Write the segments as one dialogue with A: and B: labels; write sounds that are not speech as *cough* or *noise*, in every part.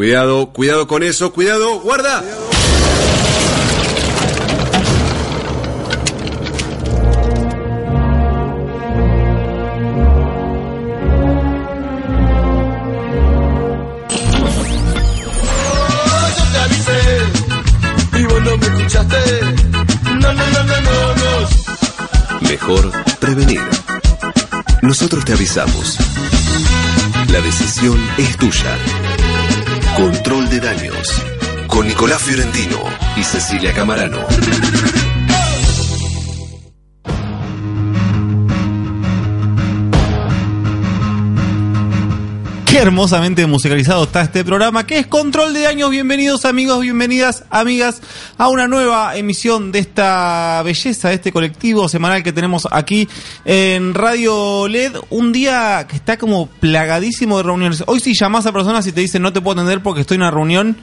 A: Cuidado, cuidado con eso, cuidado, guarda.
B: Yo te avisé y vos no me escuchaste. No, no, no, no, no, no.
A: Mejor prevenir. Nosotros te avisamos. La decisión es tuya. Control de daños. Con Nicolás Fiorentino y Cecilia Camarano.
C: Hermosamente musicalizado está este programa, que es Control de Daños. Bienvenidos amigos, bienvenidas amigas a una nueva emisión de esta belleza, de este colectivo semanal que tenemos aquí en Radio LED. Un día que está como plagadísimo de reuniones. Hoy si llamas a personas y te dicen no te puedo atender porque estoy en una reunión,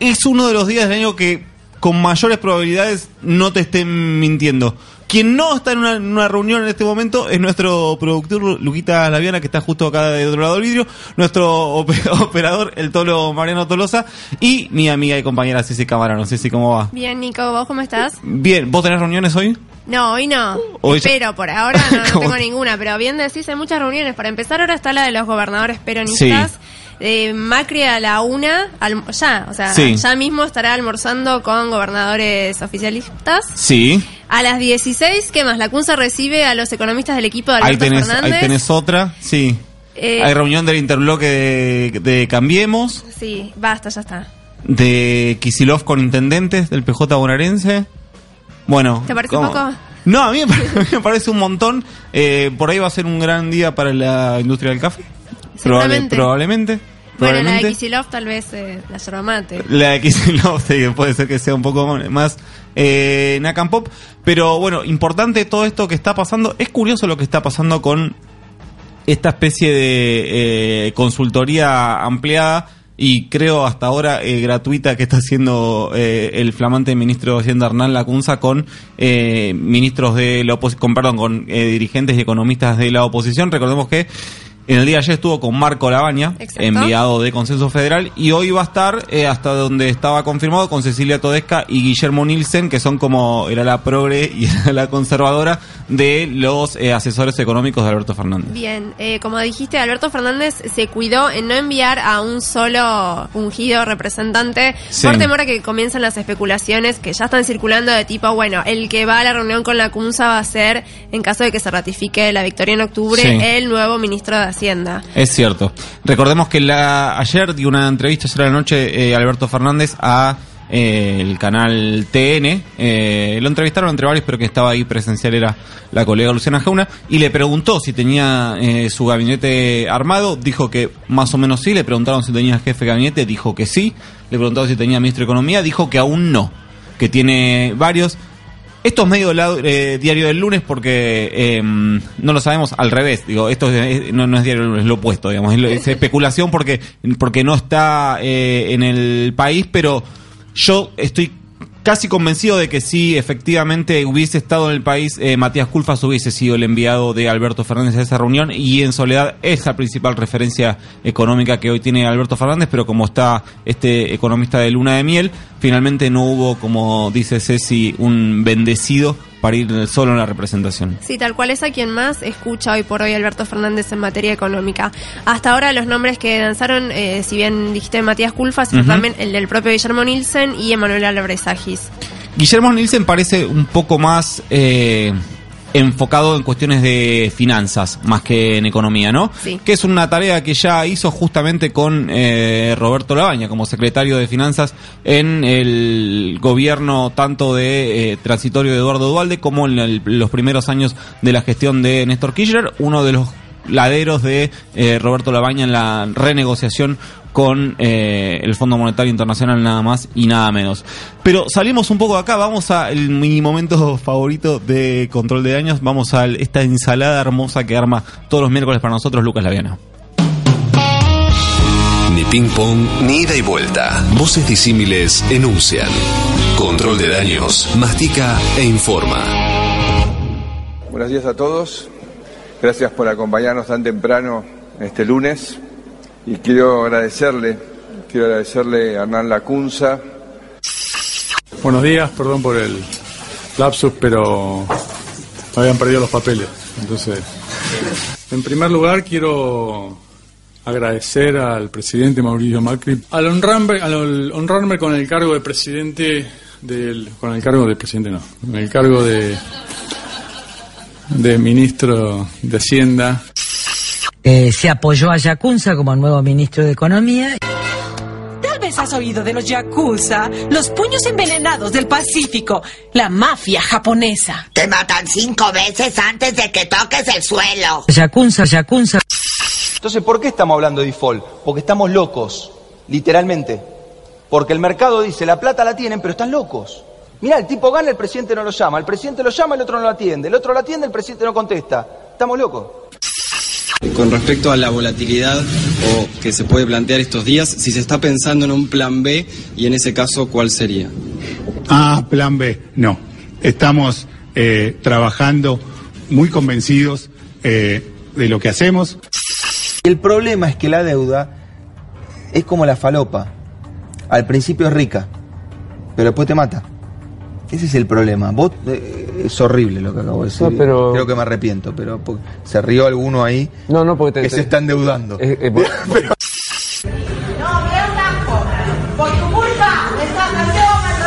C: es uno de los días del año que con mayores probabilidades no te estén mintiendo. Quien no está en una, en una reunión en este momento es nuestro productor Luquita Laviana, que está justo acá de otro lado del vidrio, nuestro ope- *laughs* operador, el Tolo Mariano Tolosa, y mi amiga y compañera Ceci Camarano. Ceci, ¿cómo va?
D: Bien, Nico, ¿vos cómo estás?
C: Bien, ¿vos tenés reuniones hoy?
D: No, hoy no.
C: Hoy ya-
D: Pero por ahora no, *laughs* tengo ninguna. Pero bien decís, hay muchas reuniones. Para empezar, ahora está la de los gobernadores peronistas.
C: Sí.
D: Eh, Macri a la una, ya, o sea,
C: Sí.
D: ya mismo estará almorzando con gobernadores oficialistas.
C: Sí.
D: A las 16, ¿qué más? La CUNSA recibe a los economistas del equipo de
C: Ahí
D: Alberto
C: tenés,
D: Fernández.
C: ahí tenés otra, sí.
D: Eh,
C: Hay reunión del interbloque de, de Cambiemos,
D: Sí, basta, ya está.
C: de Kisilov con intendentes del PJ bonaerense. Bueno.
D: ¿Te parece
C: ¿cómo?
D: poco?
C: No, *laughs* a mí me parece un montón. Eh, por ahí va a ser un gran día para la industria del café. Probable- probablemente.
D: Bueno, la de. Kisilov tal vez eh, la yerba mate.
C: La de Kicillof, *laughs* sí, puede ser que sea un poco más eh, Nakam Pop. Pero bueno, importante todo esto que está pasando. Es curioso lo que está pasando con esta especie de eh, consultoría ampliada y creo hasta ahora eh, gratuita que está haciendo eh, el flamante ministro de Hacienda Hernán Lacunza con eh, ministros de la oposición, con, perdón, con eh, dirigentes y economistas de la oposición. Recordemos que en el día de ayer estuvo con Marco Labaña,
D: Exacto.
C: enviado de Consenso Federal, y hoy va a estar, eh, hasta donde estaba confirmado, con Cecilia Todesca y Guillermo Nielsen, que son como era la progre y era *laughs* la conservadora de los eh, asesores económicos de Alberto Fernández.
D: Bien, eh, como dijiste, Alberto Fernández se cuidó en no enviar a un solo ungido representante
C: Sí.
D: por temor a que comiencen las especulaciones que ya están circulando de tipo, bueno, el que va a la reunión con la CUNSA va a ser, en caso de que se ratifique la victoria en octubre,
C: Sí.
D: el nuevo ministro de Hacienda.
C: Es cierto. Recordemos que la, ayer dio una entrevista, ayer a la noche, eh, Alberto Fernández a eh, el canal TN. Eh, lo entrevistaron entre varios, pero que estaba ahí presencial era la colega Luciana Jauna. Y le preguntó si tenía eh, su gabinete armado. Dijo que más o menos sí. Le preguntaron si tenía jefe de gabinete. Dijo que sí. Le preguntaron si tenía ministro de Economía. Dijo que aún no. Que tiene varios. Esto es medio la- eh, diario del lunes porque eh, no lo sabemos al revés. Digo, esto es- no, es diario del lunes, es lo opuesto, digamos. Es, es especulación porque, porque no está eh, en el país, pero yo estoy casi convencido de que si efectivamente hubiese estado en el país, eh, Matías Culfas hubiese sido el enviado de Alberto Fernández a esa reunión y en soledad es la principal referencia económica que hoy tiene Alberto Fernández, pero como está este economista de luna de miel, finalmente no hubo, como dice Ceci, un bendecido para ir solo en la representación.
D: Sí, tal cual es a quien más escucha hoy por hoy Alberto Fernández en materia económica. Hasta ahora los nombres que lanzaron, eh, si bien dijiste Matías Culfas, sino
C: Ujú.
D: también el del propio Guillermo Nielsen y Emanuel Álvarez Agis.
C: Guillermo Nielsen parece un poco más eh, enfocado en cuestiones de finanzas más que en economía, ¿no?
D: Sí.
C: Que es una tarea que ya hizo justamente con eh, Roberto Labaña como secretario de finanzas en el gobierno tanto de eh, transitorio de Eduardo Dualde como en el- los primeros años de la gestión de Néstor Kirchner, uno de los laderos de eh, Roberto Labaña en la renegociación con eh, el Fondo Monetario Internacional nada más y nada menos. Pero salimos un poco de acá, vamos a el, mi momento *laughs* favorito de control de daños, vamos a esta ensalada hermosa que arma todos los miércoles para nosotros Lucas Laviana.
A: Ni ping pong, ni ida y vuelta. Voces disímiles enuncian. Control de daños, mastica e informa.
E: Buenos días a todos. Gracias por acompañarnos tan temprano este lunes. Y quiero agradecerle quiero agradecerle a Hernán Lacunza.
F: Buenos días, perdón por el lapsus, pero me habían perdido los papeles. Entonces, en primer lugar quiero agradecer al presidente Mauricio Macri al honrarme, al honrarme con el cargo de presidente del, con el cargo de presidente no, con el cargo de de ministro de Hacienda.
G: Eh, se apoyó a Yacunza como nuevo ministro de Economía.
H: Tal vez has oído de los Yakuza, los puños envenenados del Pacífico, la mafia japonesa.
I: Te matan cinco veces antes de que toques el suelo.
G: Yacunza, Yacunza.
J: Entonces, ¿por qué estamos hablando de default? Porque estamos locos, literalmente. Porque el mercado dice, la plata la tienen, pero están locos. Mira, el tipo gana, el presidente no lo llama, el presidente lo llama, el otro no lo atiende, el otro lo atiende, el presidente no contesta. Estamos locos.
K: Con respecto a la volatilidad o que se puede plantear estos días, si se está pensando en un plan B y en ese caso, ¿cuál sería?
L: Ah, plan B, no. Estamos eh, trabajando muy convencidos eh, de lo que hacemos.
J: El problema es que la deuda es como la falopa. Al principio es rica, pero después te mata. Ese es el problema. Vos, eh, es horrible lo que acabo de decir.
M: No, pero-
J: Creo que me arrepiento, pero se rió alguno ahí
M: No, no, porque te,
J: que
M: te-
J: se está endeudando.
M: eh, eh, *laughs*
J: Pero-
I: Por tu culpa, esta canción, el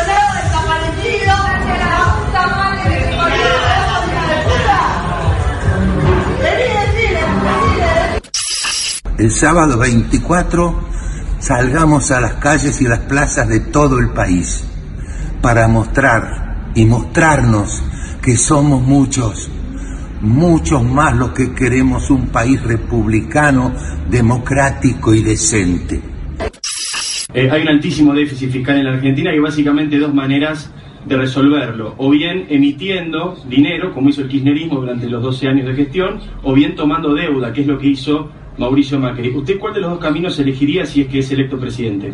I: desaparecido, la puta madre que te hija de puta. Vení, decile, decile.
N: El sábado 24 salgamos a las calles y las plazas de todo el país para mostrar y mostrarnos que somos muchos, muchos más los que queremos un país republicano, democrático y decente.
O: Eh, hay un altísimo déficit fiscal en la Argentina y básicamente dos maneras de resolverlo. O bien emitiendo dinero, como hizo el kirchnerismo durante los 12 años de gestión, o bien tomando deuda, que es lo que hizo Mauricio Macri. ¿Usted cuál de los dos caminos elegiría si es que es electo presidente?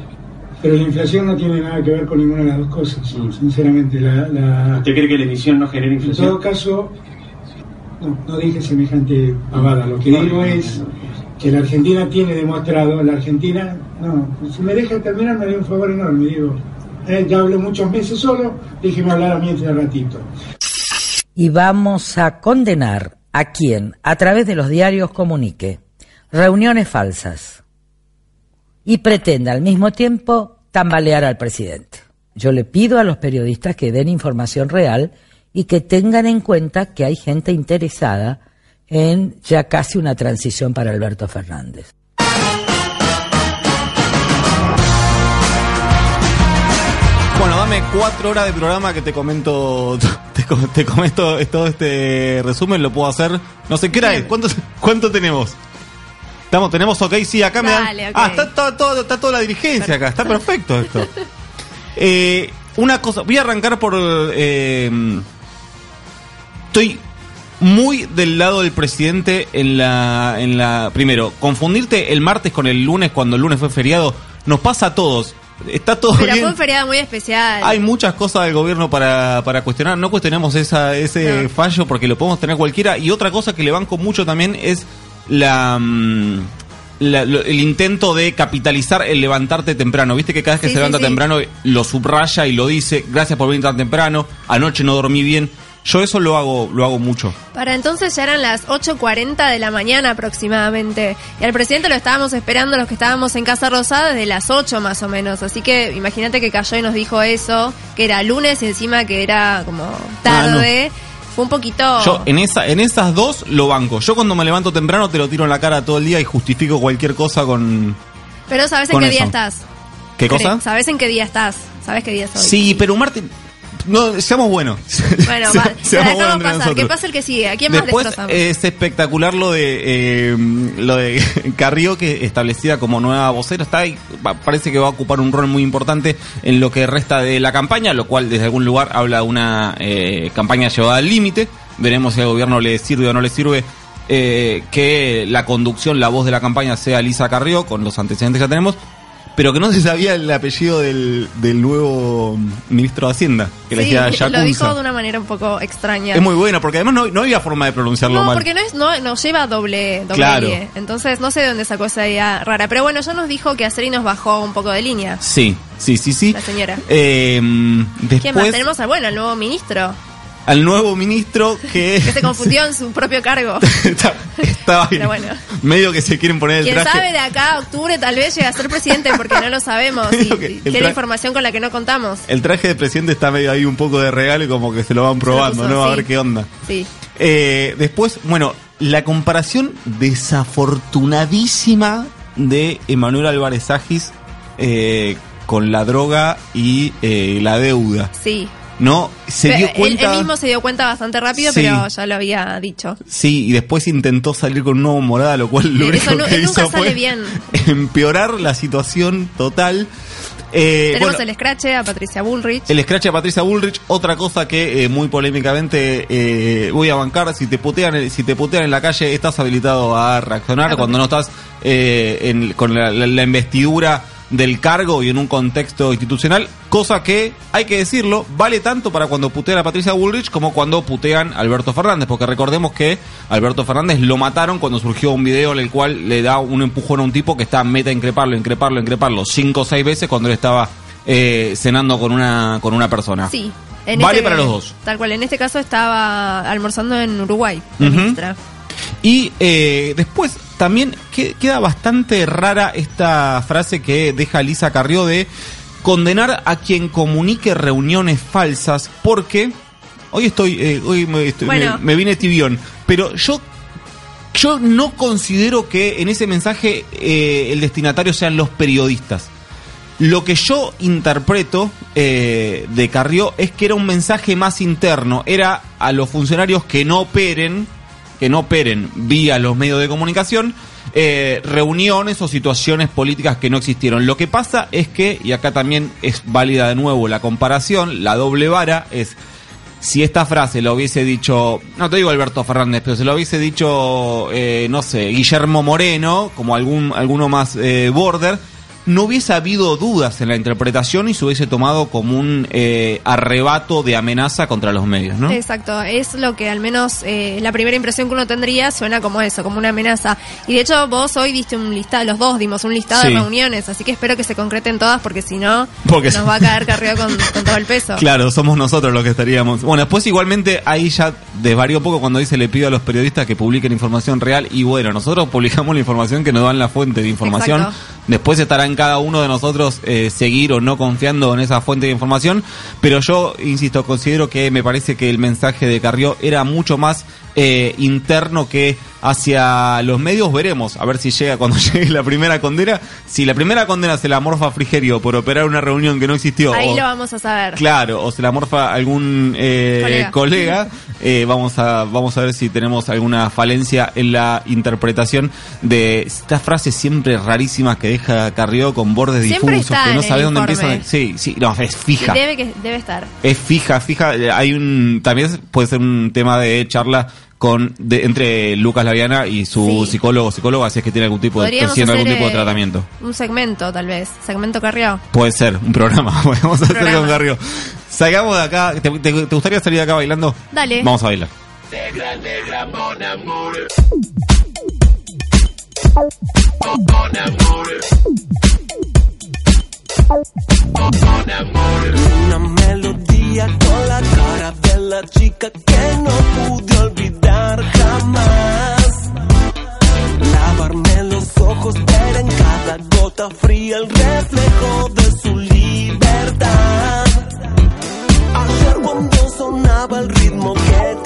P: Pero la inflación no tiene nada que ver con ninguna de las dos cosas, sinceramente. La, la-
O: ¿Usted cree que la emisión no genera
P: en todo
O: inflación?
P: caso, no, no dije semejante pavada. Lo que digo es que la Argentina tiene demostrado, la Argentina, no, si me deja terminar me haría un favor enorme, digo. Eh, ya hablo muchos meses solo, déjeme hablar a mí este ratito.
G: Y vamos a condenar a quien, a través de los diarios, comunique reuniones falsas y pretenda al mismo tiempo tambalear al presidente. Yo le pido a los periodistas que den información real y que tengan en cuenta que hay gente interesada en ya casi una transición para Alberto Fernández.
C: Bueno, dame cuatro horas de programa que te comento, *laughs* te, te comento todo este resumen, lo puedo hacer. No sé qué hora es, ¿cuánto, cuánto tenemos? Estamos, tenemos ok, sí, acá me dan.
D: Dale, ok.
C: Ah, está, todo- todo- está toda la dirigencia acá, está perfecto esto. *laughs* Eh, una cosa, voy a arrancar por. eh, estoy muy del lado del presidente en la, en la. Primero, confundirte el martes con el lunes cuando el lunes fue feriado, nos pasa a todos. Está todo
D: Pero
C: bien.
D: fue un feriado muy especial.
C: Hay muchas cosas del gobierno para, para cuestionar. No cuestionemos esa, ese
D: No.
C: fallo porque lo podemos tener cualquiera. Y otra cosa que le banco mucho también es la, mm, la- lo- el intento de capitalizar el levantarte temprano. Viste que cada vez que
D: Sí,
C: se levanta
D: sí.
C: temprano lo subraya y lo dice. Gracias por venir tan temprano. Anoche no dormí bien. Yo eso lo hago, lo hago mucho.
D: Para entonces ya eran las 8.40 de la mañana aproximadamente. Y al presidente lo estábamos esperando los que estábamos en Casa Rosada desde las 8 más o menos. Así que imagínate que cayó y nos dijo eso, que era lunes y encima que era como tarde. Fue un poquito...
C: Yo en esa, en esas dos lo banco. Yo cuando me levanto temprano te lo tiro en la cara todo el día y justifico cualquier cosa con.
D: Pero ¿sabes en qué día estás?
C: ¿Qué cosa?
D: ¿Sabes en qué día estás? ¿Sabes qué día es hoy?
C: Sí, pero un martes. No, seamos buenos.
D: Bueno,
C: Se- *laughs*
D: va,
C: seamos
D: la
C: buenos
D: dejamos
C: entre
D: pasar.
C: nosotros.
D: ¿Qué pasa el que sigue? ¿A quién más
C: Después es espectacular lo de eh, lo de *laughs* Carrió que establecida como nueva vocera está ahí, parece que va a ocupar un rol muy importante en lo que resta de la campaña, lo cual desde algún lugar habla de una eh, campaña llevada al límite. Veremos si al gobierno le sirve o no le sirve eh, que la conducción, la voz de la campaña sea Lisa Carrió con los antecedentes que ya tenemos. Pero que no se sabía el apellido del, del nuevo ministro de Hacienda, que le
D: Sí,
C: decía
D: lo
C: Yacunza.
D: dijo de una manera un poco extraña.
C: Es muy bueno, porque además no, no había forma de pronunciarlo
D: No,
C: mal.
D: porque no, es, no, no lleva doble, doble
C: Claro.
D: I. Entonces no sé de dónde sacó esa idea rara. Pero bueno, ya nos dijo que Aceri nos bajó un poco de línea.
C: Sí, sí, sí, sí.
D: La señora.
C: Eh,
D: ¿Quién más?
C: después,
D: Tenemos al bueno, al nuevo ministro,
C: al nuevo ministro que *laughs*
D: que se confundió en su propio cargo. *laughs*
C: estaba ahí.
D: Pero bueno.
C: medio que se quieren poner el
D: Quién
C: traje.
D: sabe de acá a octubre tal vez llegue a ser presidente porque no lo sabemos. *laughs* Y,
C: que
D: tiene información con la que no contamos.
C: El traje de presidente está medio ahí un poco de regalo y como que se lo van probando,
D: puso,
C: ¿no? A ver qué onda.
D: Sí.
C: Eh, después, bueno, la comparación desafortunadísima de Emanuel Álvarez Agis eh, con la droga y eh, la deuda.
D: Sí.
C: ¿No? Se
D: Pero
C: dio cuenta.
D: Él, mismo se dio cuenta bastante rápido,
C: Sí.
D: pero ya lo había dicho.
C: Sí, y después intentó salir con un nuevo morada, lo cual lo único
D: Eso no-
C: que
D: él nunca sale bien. *laughs*
C: empeorar la situación total. Eh,
D: Tenemos
C: bueno,
D: el escrache a Patricia Bullrich.
C: El scratch de Patricia Bullrich, otra cosa que eh, muy polémicamente eh, voy a bancar, si te putean eh, si te putean en la calle estás habilitado a reaccionar cuando no estás eh, en- con la, la- la investidura del cargo y en un contexto institucional, cosa que, hay que decirlo, vale tanto para cuando putean a Patricia Bullrich como cuando putean a Alberto Fernández, porque recordemos que Alberto Fernández lo mataron cuando surgió un video en el cual le da un empujón a un tipo que está meta a increparlo, increparlo, increparlo cinco o seis veces cuando él estaba eh, cenando con una, con una persona.
D: Sí. En
C: Vale
D: este-
C: para los dos.
D: Tal cual, en este caso estaba almorzando en Uruguay, la
C: Ujú.
D: ministra.
C: Y eh, después también que- queda bastante rara esta frase que deja Lisa Carrió de condenar a quien comunique reuniones falsas porque hoy estoy, eh, hoy me, estoy-
D: Bueno.
C: me- me vine tibión, pero yo yo no considero que en ese mensaje eh, el destinatario sean los periodistas. Lo que yo interpreto eh, de Carrió es que era un mensaje más interno, era a los funcionarios que no operen, que no operen vía los medios de comunicación, eh, reuniones o situaciones políticas que no existieron. Lo que pasa es que, y acá también es válida de nuevo la comparación, la doble vara es si esta frase lo hubiese dicho, no te digo Alberto Fernández, pero se lo hubiese dicho, eh, no sé, Guillermo Moreno, como algún alguno más eh, border, no hubiese habido dudas en la interpretación y se hubiese tomado como un eh, arrebato de amenaza contra los medios, ¿no?
D: Exacto, es lo que al menos eh, la primera impresión que uno tendría suena como eso, como una amenaza. Y de hecho vos hoy diste un listado, los dos dimos un listado
C: Sí.
D: de reuniones, así que espero que se concreten todas porque si no
C: Porque
D: nos va a caer Carrió con, con todo el peso. *laughs*
C: Claro, somos nosotros los que estaríamos. Bueno, después igualmente ahí ya desvarió un poco cuando dice le pido a los periodistas que publiquen información real y bueno, nosotros publicamos la información que nos dan la fuente de información.
D: Exacto.
C: Después estará en cada uno de nosotros eh, seguir o no confiando en esa fuente de información, pero yo, insisto, considero que me parece que el mensaje de Carrió era mucho más eh, interno que hacia los medios. Veremos, a ver si llega cuando *laughs* llegue la primera condena. Si la primera condena se la morfa Frigerio por operar una reunión que no existió.
D: Ahí
C: o-
D: lo vamos a saber.
C: Claro, o se la morfa algún eh,
D: Colega.
C: colega. *laughs* Eh, vamos a vamos a ver si tenemos alguna falencia en la interpretación de estas frases siempre rarísimas que deja Carrió con bordes
D: Siempre
C: difusos
D: está
C: que no
D: en
C: sabe
D: el
C: dónde
D: informe.
C: empiezan. Sí, sí, no, es fija.
D: Debe, que, debe estar.
C: Es fija, fija. Eh, Hay un también puede ser un tema de charla con de- entre Lucas Laviana y su
D: Sí.
C: psicólogo o psicóloga si es que tiene algún tipo de
D: Podríamos
C: haciendo algún
D: hacer,
C: tipo de
D: eh,
C: tratamiento.
D: Un segmento, tal vez. Segmento Carrió.
C: Puede ser, un programa. *laughs* Podemos hacer
D: programa.
C: con Carrió. Salgamos de acá. ¿Te, te- te gustaría salir de acá bailando?
D: Dale.
C: Vamos a bailar.
M: Una melodía con la cara de la chica que no pude olvidar jamás. Lavarme los ojos, ver en cada gota fría el reflejo de su libertad. Ayer cuando sonaba el ritmo que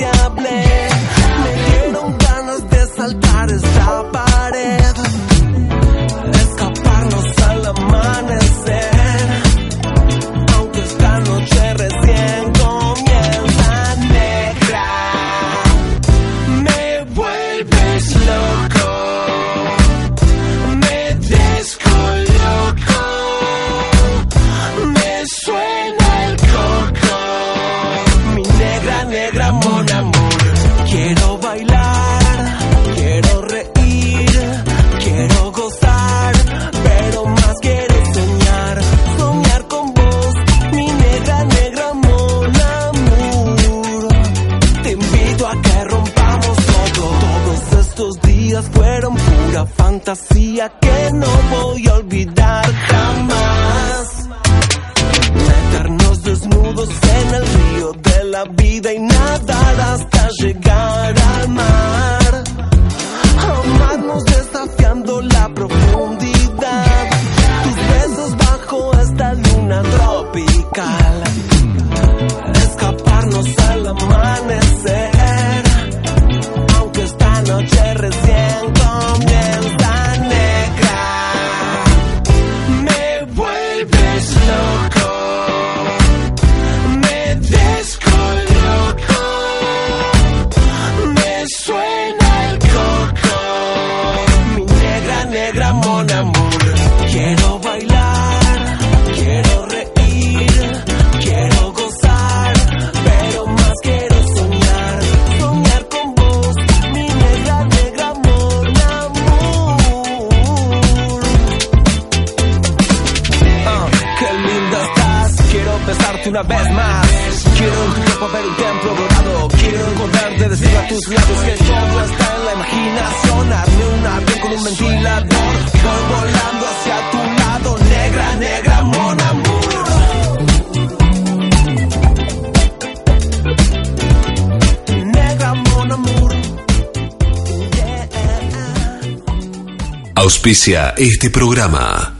A: Auspicia este programa.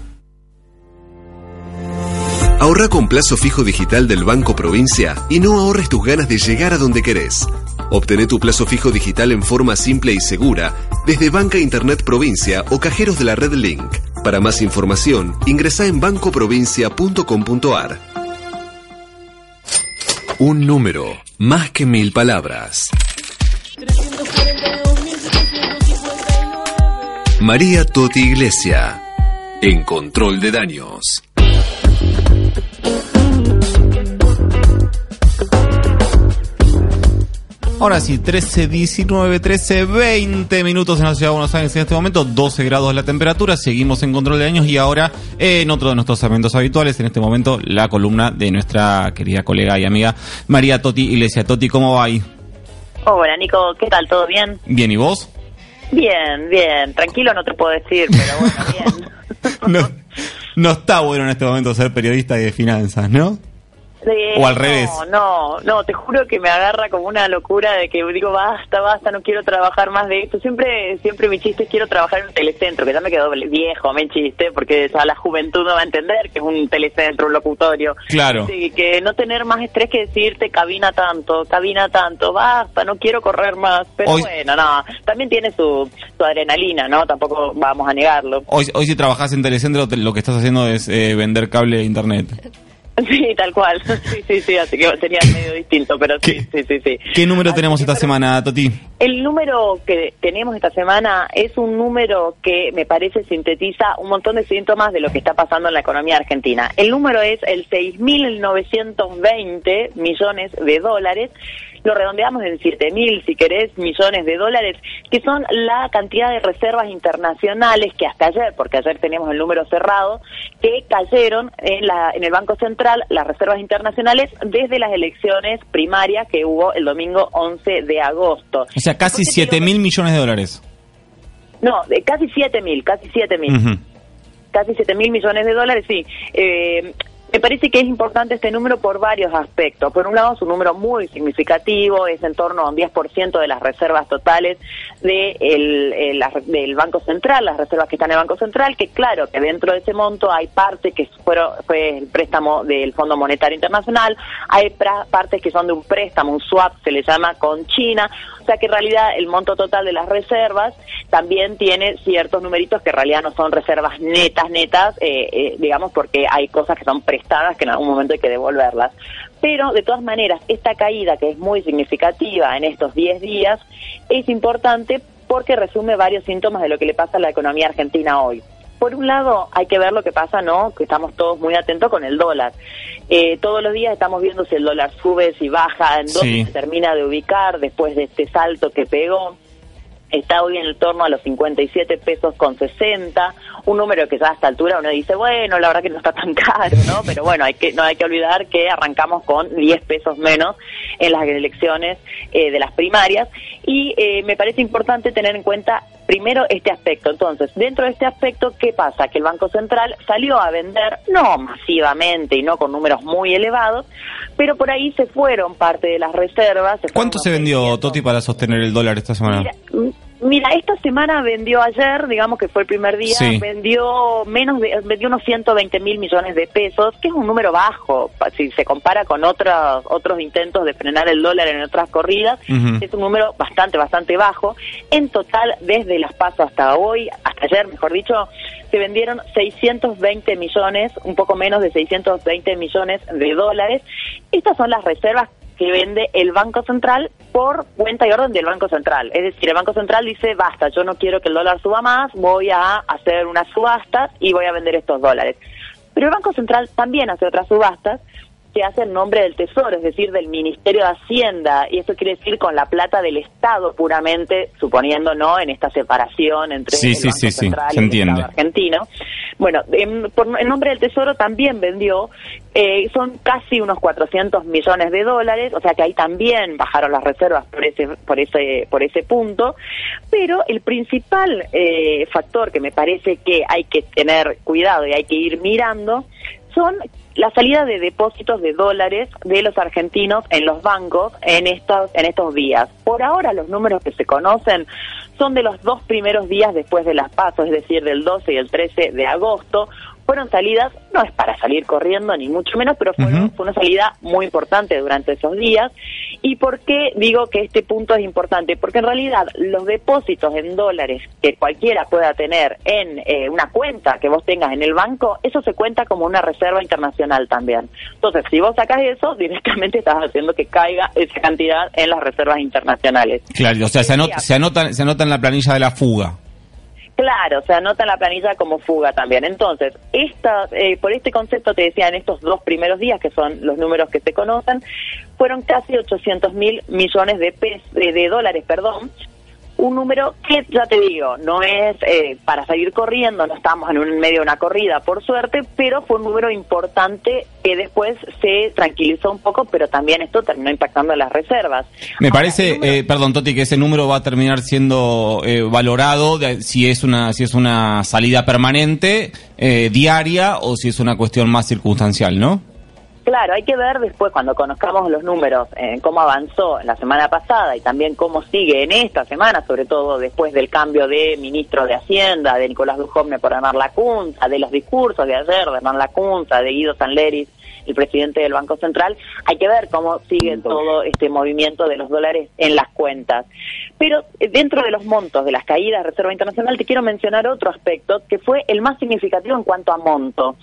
A: Ahorra con plazo fijo digital del Banco Provincia y no ahorres tus ganas de llegar a donde querés. Obtené tu plazo fijo digital en forma simple y segura desde Banca Internet Provincia o cajeros de la red Link. Para más información, ingresa en bancoprovincia.com.ar. Un número, más que mil palabras. María Toti Iglesia, en control de daños.
C: Ahora sí, 13, 19, 13, 20 minutos en la ciudad de Buenos Aires en este momento, 12 grados la temperatura, seguimos en control de años y ahora en otro de nuestros eventos habituales, en este momento la columna de nuestra querida colega y amiga María Toti Iglesia. Toti, ¿cómo va ahí?
Q: Hola Nico, ¿qué tal? ¿Todo bien?
C: Bien, ¿y vos?
Q: Bien, bien. Tranquilo no te puedo decir, pero bueno, *laughs* bien.
C: No, no está bueno en este momento ser periodista de finanzas, ¿no?
Q: Eh,
C: O al revés.
Q: No, no, no, te juro que me agarra como una locura de que digo, basta, basta, no quiero trabajar más de esto. Siempre siempre mi chiste es quiero trabajar en un telecentro, que ya me quedó viejo mi chiste, porque ya la juventud no va a entender que es un telecentro, un locutorio.
C: Claro.
Q: Sí, que no tener más estrés que decirte cabina tanto, cabina tanto, basta, no quiero correr más. Pero
C: Hoy-
Q: bueno, no, también tiene su, su adrenalina, ¿no? Tampoco vamos a negarlo.
C: Hoy, hoy si trabajás en Telecentro, te- lo que estás haciendo es eh, vender cable de internet. *laughs*
Q: Sí, tal cual. *laughs* Sí, sí, sí, así que sería medio distinto, pero sí, sí, sí, sí.
C: ¿Qué número tenemos esta semana, Toti?
Q: El número que tenemos esta semana es un número que me parece sintetiza un montón de síntomas de lo que está pasando en la economía argentina. El número es el 6.920 millones de dólares. Lo redondeamos en 7.000, si querés, millones de dólares, que son la cantidad de reservas internacionales que hasta ayer, porque ayer teníamos el número cerrado, que cayeron en, la, en el Banco Central, las reservas internacionales, desde las elecciones primarias que hubo el domingo 11 de agosto.
C: O sea, casi 7 mil millones de dólares.
Q: No, de casi 7 mil, casi 7 mil. Casi 7 mil millones de dólares, sí. Eh, me parece que es importante este número por varios aspectos. Por un lado, es un número muy significativo, es en torno a un 10% de las reservas totales de el- el- la- del Banco Central, las reservas que están en el Banco Central, que claro, que dentro de ese monto hay parte que fueron, fue el préstamo del Fondo Monetario Internacional, hay pra- partes que son de un préstamo, un swap, se le llama, con China, sea que en realidad el monto total de las reservas también tiene ciertos numeritos que en realidad no son reservas netas, netas, eh, eh, digamos, porque hay cosas que son prestadas que en algún momento hay que devolverlas. Pero, de todas maneras, esta caída, que es muy significativa en estos 10 días, es importante porque resume varios síntomas de lo que le pasa a la economía argentina hoy. Por un lado, hay que ver lo que pasa, ¿no? Que estamos todos muy atentos con el dólar. Eh, todos los días estamos viendo si el dólar sube, si baja, en dónde
C: Sí.
Q: se termina de ubicar después de este salto que pegó. Está hoy en el torno a los 57 pesos con 60, un número que ya a esta altura uno dice, bueno, la verdad que no está tan *laughs* caro, ¿no? Pero bueno, hay que no hay que olvidar que arrancamos con 10 pesos menos en las elecciones eh, de las primarias y eh, me parece importante tener en cuenta primero este aspecto. Entonces, dentro de este aspecto, ¿qué pasa? Que el Banco Central salió a vender, no masivamente y no con números muy elevados, pero por ahí se fueron parte de las reservas. se
C: ¿Cuánto se vendió, Toti, para sostener el dólar esta semana?
Q: Mira, mira, esta semana vendió ayer, digamos que fue el primer día,
C: Sí.
Q: vendió menos de, vendió unos 120 mil millones de pesos, que es un número bajo, si se compara con otros otros intentos de frenar el dólar en otras corridas, es un número bastante, bastante bajo. En total, desde las pasos hasta hoy, hasta ayer, mejor dicho, se vendieron 620 millones, un poco menos de 620 millones de dólares. Estas son las reservas que vende el Banco Central por cuenta y orden del Banco Central. Es decir, el Banco Central dice, basta, yo no quiero que el dólar suba más, voy a hacer unas subastas y voy a vender estos dólares. Pero el Banco Central también hace otras subastas que hace en nombre del Tesoro, es decir, del Ministerio de Hacienda, y eso quiere decir con la plata del Estado puramente, suponiendo no en esta separación entre
C: Sí,
Q: el
C: sí,
Q: Banco
C: sí, sí,
Q: Central
C: se
Q: y el
C: entiende.
Q: Estado argentino. Bueno, en, por- en nombre del Tesoro también vendió, eh, son casi unos 400 millones de dólares, o sea que ahí también bajaron las reservas por ese, por ese, por ese punto, pero el principal eh, factor que me parece que hay que tener cuidado y hay que ir mirando son la salida de depósitos de dólares de los argentinos en los bancos en estos en estos días. Por ahora los números que se conocen son de los dos primeros días después de las pasos, es decir, del 12 y el 13 de agosto. Fueron salidas, no es para salir corriendo ni mucho menos, pero fue una salida muy importante durante esos días. ¿Y por qué digo que este punto es importante? Porque en realidad los depósitos en dólares que cualquiera pueda tener en eh, una cuenta que vos tengas en el banco, eso se cuenta como una reserva internacional también. Entonces, si vos sacas eso, *laughs* directamente estás haciendo que caiga esa cantidad en las reservas internacionales.
C: Claro, o sea, se anota, se anota, se anota en la planilla de la fuga.
Q: Claro, se anota en la planilla como fuga también. Entonces, esta, eh, por este concepto te decía, en estos dos primeros días, que son los números que se conocen, fueron casi 800 mil millones de, pes- de, de dólares, perdón, un número que, ya te digo, no es eh, para salir corriendo, no estamos en un medio de una corrida, por suerte, pero fue un número importante que después se tranquilizó un poco, pero también esto terminó impactando en las reservas.
C: Me parece, eh, perdón, Toti, que ese número va a terminar siendo eh, valorado de- si es una si es una salida permanente, eh, diaria o si es una cuestión más circunstancial, ¿no?
Q: Claro, hay que ver después, cuando conozcamos los números, eh, cómo avanzó la semana pasada y también cómo sigue en esta semana, sobre todo después del cambio de ministro de Hacienda, de Nicolás Dujovne por Hernán Lacunza, de los discursos de ayer de Hernán Lacunza, de Guido Sanleris, el presidente del Banco Central, hay que ver cómo sigue todo este movimiento de los dólares en las cuentas. Pero eh, dentro de los montos de las caídas de Reserva Internacional, te quiero mencionar otro aspecto que fue el más significativo en cuanto a monto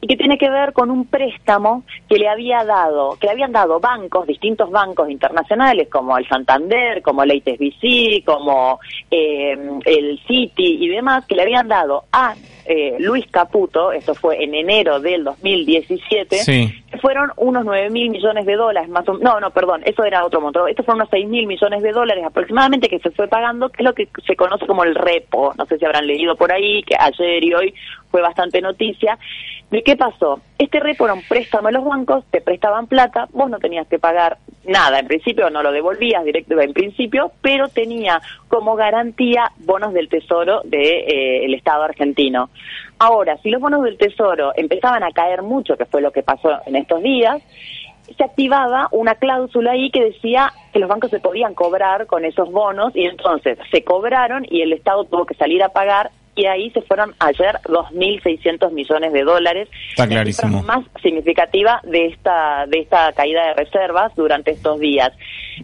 Q: y que tiene que ver con un préstamo que le había dado, que le habían dado bancos, distintos bancos internacionales como el Santander, como el HSBC, como eh, el Citi y demás, que le habían dado a eh, Luis Caputo, esto fue en enero del 2017,
C: Sí.
Q: fueron unos 9 mil millones de dólares, más o No, no, perdón, eso era otro monto. Estos fueron unos 6 mil millones de dólares aproximadamente que se fue pagando, que es lo que se conoce como el repo. No sé si habrán leído por ahí, que ayer y hoy fue bastante noticia. ¿De qué pasó? Este repo era un préstamo a los bancos, te prestaban plata, vos no tenías que pagar nada, en principio no lo devolvías directo en principio, pero tenía como garantía bonos del Tesoro del Estado argentino. Ahora, si los bonos del Tesoro empezaban a caer mucho, que fue lo que pasó en estos días, se activaba una cláusula ahí que decía que los bancos se podían cobrar con esos bonos y entonces se cobraron y el Estado tuvo que salir a pagar y ahí se fueron ayer 2.600 millones de dólares.
C: Está
Q: La
C: clarísimo.
Q: cifra más significativa de esta de esta caída de reservas durante estos días.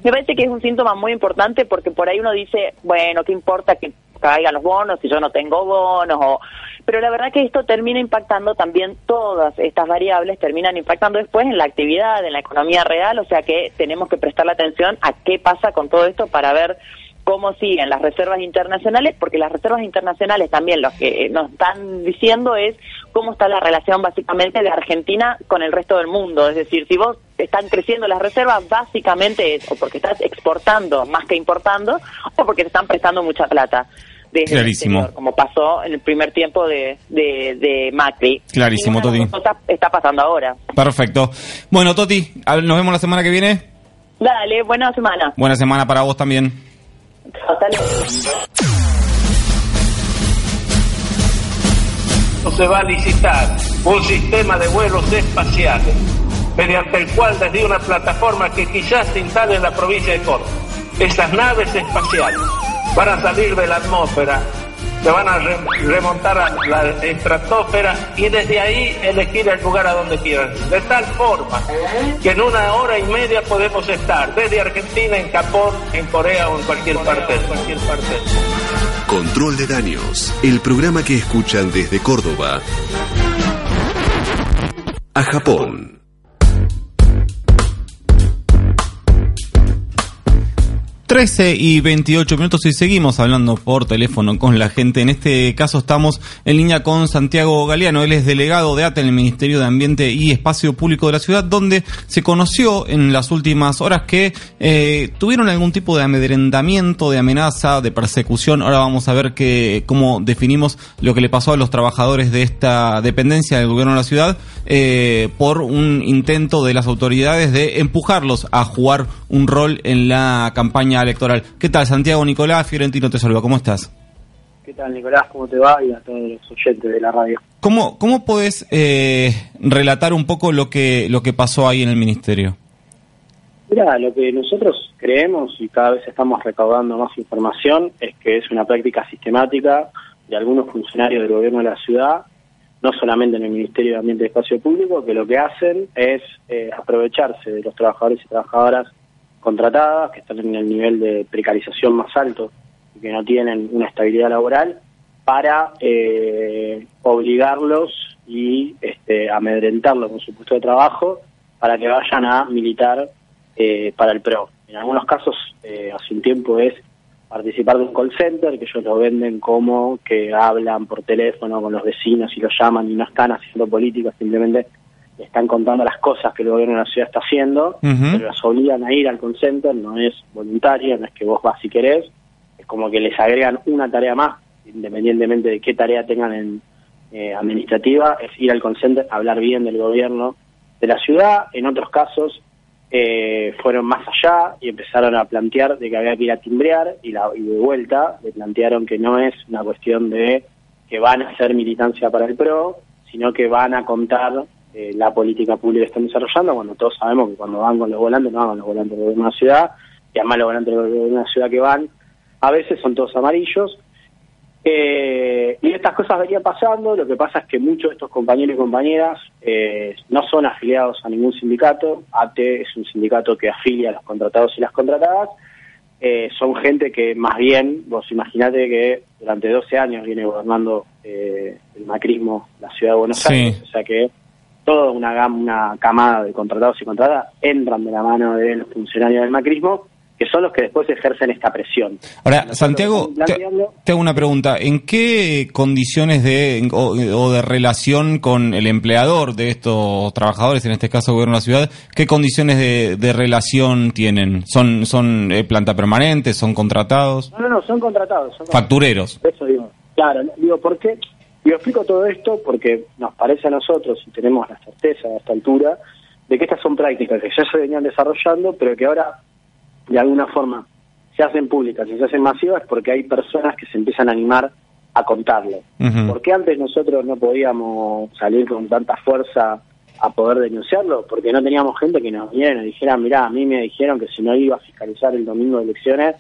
Q: Me parece que es un síntoma muy importante porque por ahí uno dice, bueno, ¿qué importa que caigan los bonos si yo no tengo bonos? O... Pero la verdad que esto termina impactando también todas estas variables, terminan impactando después en la actividad, en la economía real, o sea que tenemos que prestarle atención a qué pasa con todo esto para ver cómo siguen las reservas internacionales, porque las reservas internacionales también lo que nos están diciendo es cómo está la relación básicamente de Argentina con el resto del mundo. Es decir, si vos están creciendo las reservas, básicamente es o porque estás exportando más que importando, o porque te están prestando mucha plata. desde el
C: Clarísimo.
Q: exterior, como pasó en el primer tiempo de, de, de Macri.
C: Clarísimo, Toti.
Q: está, está pasando ahora.
C: Perfecto. Bueno, Toti, nos vemos la semana que viene.
Q: Dale, buena semana.
C: Buena semana para vos también.
R: Se va a licitar un sistema de vuelos espaciales mediante el cual desde una plataforma que quizás se instale en la provincia de Córdoba, estas naves espaciales van a salir de la atmósfera se van a re- remontar a la estratosfera y desde ahí elegir el lugar a donde quieran. De tal forma que en una hora y media podemos estar desde Argentina, en Japón, en Corea o en cualquier parte. En cualquier parte.
A: Control de daños, el programa que escuchan desde Córdoba a Japón.
C: 13 y 28 minutos y seguimos hablando por teléfono con la gente. En este caso estamos en línea con Santiago Galeano. Él es delegado de ATE en el Ministerio de Ambiente y Espacio Público de la ciudad, donde se conoció en las últimas horas que eh, tuvieron algún tipo de amedrentamiento, de amenaza, de persecución. Ahora vamos a ver que, cómo definimos lo que le pasó a los trabajadores de esta dependencia del gobierno de la ciudad eh, por un intento de las autoridades de empujarlos a jugar un rol en la campaña electoral. ¿Qué tal, Santiago Nicolás? Fiorentino te saluda, ¿cómo estás?
S: ¿Qué tal, Nicolás? ¿Cómo te va? Y a todos los oyentes de la radio.
C: ¿Cómo, cómo podés eh, relatar un poco lo que, lo que pasó ahí en el ministerio?
S: Mira, lo que nosotros creemos y cada vez estamos recaudando más información es que es una práctica sistemática de algunos funcionarios del gobierno de la ciudad, no solamente en el Ministerio de Ambiente y Espacio Público, que lo que hacen es eh, aprovecharse de los trabajadores y trabajadoras contratadas, que están en el nivel de precarización más alto y que no tienen una estabilidad laboral, para eh, obligarlos y este, amedrentarlos con su puesto de trabajo para que vayan a militar eh, para el PRO. En algunos casos, eh, hace un tiempo es participar de un call center, que ellos lo venden como que hablan por teléfono con los vecinos y los llaman y no están haciendo política, simplemente están contando las cosas que el gobierno de la ciudad está haciendo, pero las obligan a ir al call center, no es voluntario, no es que vos vas si querés, es como que les agregan una tarea más, independientemente de qué tarea tengan en eh, administrativa, es ir al call center, hablar bien del gobierno de la ciudad, en otros casos eh, fueron más allá y empezaron a plantear de que había que ir a timbrear y, la, y de vuelta le plantearon que no es una cuestión de que van a hacer militancia para el PRO, sino que van a contar eh, la política pública que están desarrollando, cuando todos sabemos que cuando van con los volantes, no van con los volantes de la ciudad, y además los volantes de la ciudad que van, a veces son todos amarillos, eh, y estas cosas venían pasando, lo que pasa es que muchos de estos compañeros y compañeras eh, no son afiliados a ningún sindicato, ATE es un sindicato que afilia a los contratados y las contratadas, eh, son gente que más bien, vos imaginate que durante 12 años viene gobernando eh, el macrismo la ciudad de Buenos
C: Sí.
S: Aires, o sea que toda una, gama, una camada de contratados y contratadas entran de la mano de los funcionarios del macrismo, que son los que después ejercen esta presión.
C: Ahora, Santiago, te,
S: planteando-
C: te hago una pregunta. ¿En qué condiciones de o, o de relación con el empleador de estos trabajadores, en este caso gobierno de la ciudad, qué condiciones de, de relación tienen? ¿Son, son eh, planta permanente? ¿Son contratados?
S: No, no, no, son contratados. Son
C: Factureros.
S: Eso digo. Claro, digo, ¿por qué? Digo, explico todo esto porque nos parece a nosotros, y tenemos la certeza a esta altura, de que estas son prácticas que ya se venían desarrollando, pero que ahora, de alguna forma, se hacen públicas y se hacen masivas porque hay personas que se empiezan a animar a contarlo.
C: Ujú.
S: ¿Por qué antes nosotros no podíamos salir con tanta fuerza a poder denunciarlo? Porque no teníamos gente que nos viniera y nos dijera, mirá, a mí me dijeron que si no iba a fiscalizar el domingo de elecciones,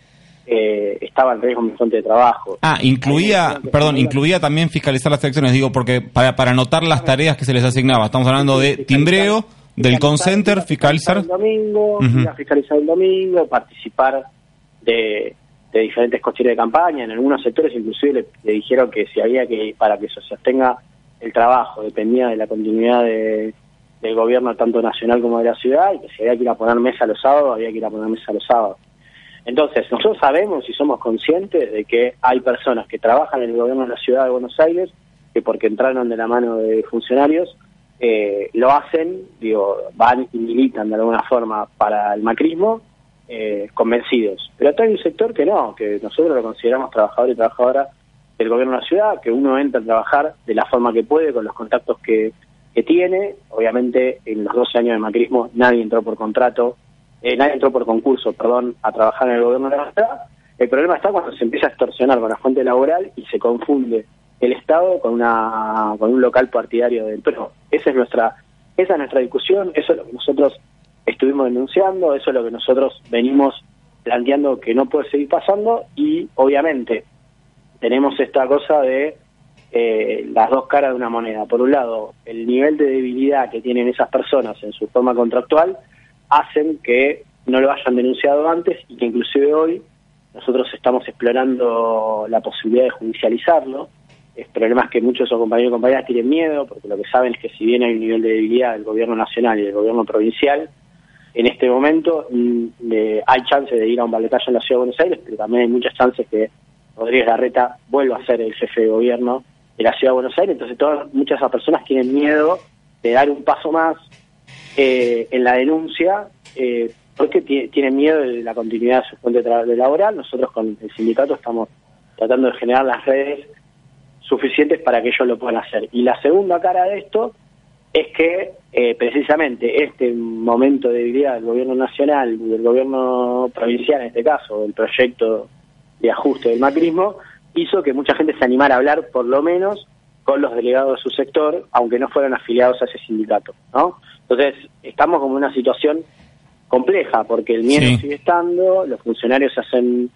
S: eh, estaba en riesgo mi fuente de trabajo.
C: Ah, incluía, perdón, incluía también fiscalizar las elecciones, digo, porque para, para anotar las tareas que se les asignaba. Estamos hablando de timbreo, del call center, fiscalizar.
S: el domingo, fiscalizar el domingo, participar de, de diferentes cocheras de campaña. En algunos sectores inclusive le, le dijeron que si había que, para que se sostenga el trabajo, dependía de la continuidad de- del gobierno tanto nacional como de la ciudad, y que si había que ir a poner mesa los sábados, había que ir a poner mesa los sábados. Entonces, nosotros sabemos y somos conscientes de que hay personas que trabajan en el gobierno de la ciudad de Buenos Aires, que porque entraron de la mano de funcionarios, eh, lo hacen, digo, van y militan de alguna forma para el macrismo, eh, convencidos. Pero hay un sector que no, que nosotros lo consideramos trabajador y trabajadora del gobierno de la ciudad, que uno entra a trabajar de la forma que puede, con los contactos que, que tiene. Obviamente, en los 12 años de macrismo nadie entró por contrato, eh, nadie entró por concurso, perdón, a trabajar en el gobierno de la ciudad. El problema está cuando se empieza a extorsionar con la fuente laboral y se confunde el Estado con una con un local partidario del PRO. Esa es nuestra esa es nuestra discusión, eso es lo que nosotros estuvimos denunciando, eso es lo que nosotros venimos planteando que no puede seguir pasando y obviamente tenemos esta cosa de eh, las dos caras de una moneda. Por un lado, el nivel de debilidad que tienen esas personas en su forma contractual hacen que no lo hayan denunciado antes y que inclusive hoy nosotros estamos explorando la posibilidad de judicializarlo. El problema es que muchos de esos compañeros y compañeras tienen miedo porque lo que saben es que si bien hay un nivel de debilidad del gobierno nacional y del gobierno provincial, en este momento mm, de- hay chances de ir a un baletaje en la Ciudad de Buenos Aires, pero también hay muchas chances que Rodríguez Larreta vuelva a ser el jefe de gobierno de la Ciudad de Buenos Aires. Entonces todas, muchas de esas personas tienen miedo de dar un paso más eh, en la denuncia eh, porque ti- tienen miedo de la continuidad de su fuente de laboral. Nosotros con el sindicato estamos tratando de generar las redes suficientes para que ellos lo puedan hacer. Y la segunda cara de esto es que eh, precisamente este momento de debilidad del gobierno nacional del gobierno provincial, en este caso, el proyecto de ajuste del macrismo, hizo que mucha gente se animara a hablar, por lo menos, con los delegados de su sector, aunque no fueran afiliados a ese sindicato, ¿no? Entonces, estamos como en una situación compleja, porque el miedo
D: Sí.
S: sigue estando, los funcionarios se hacen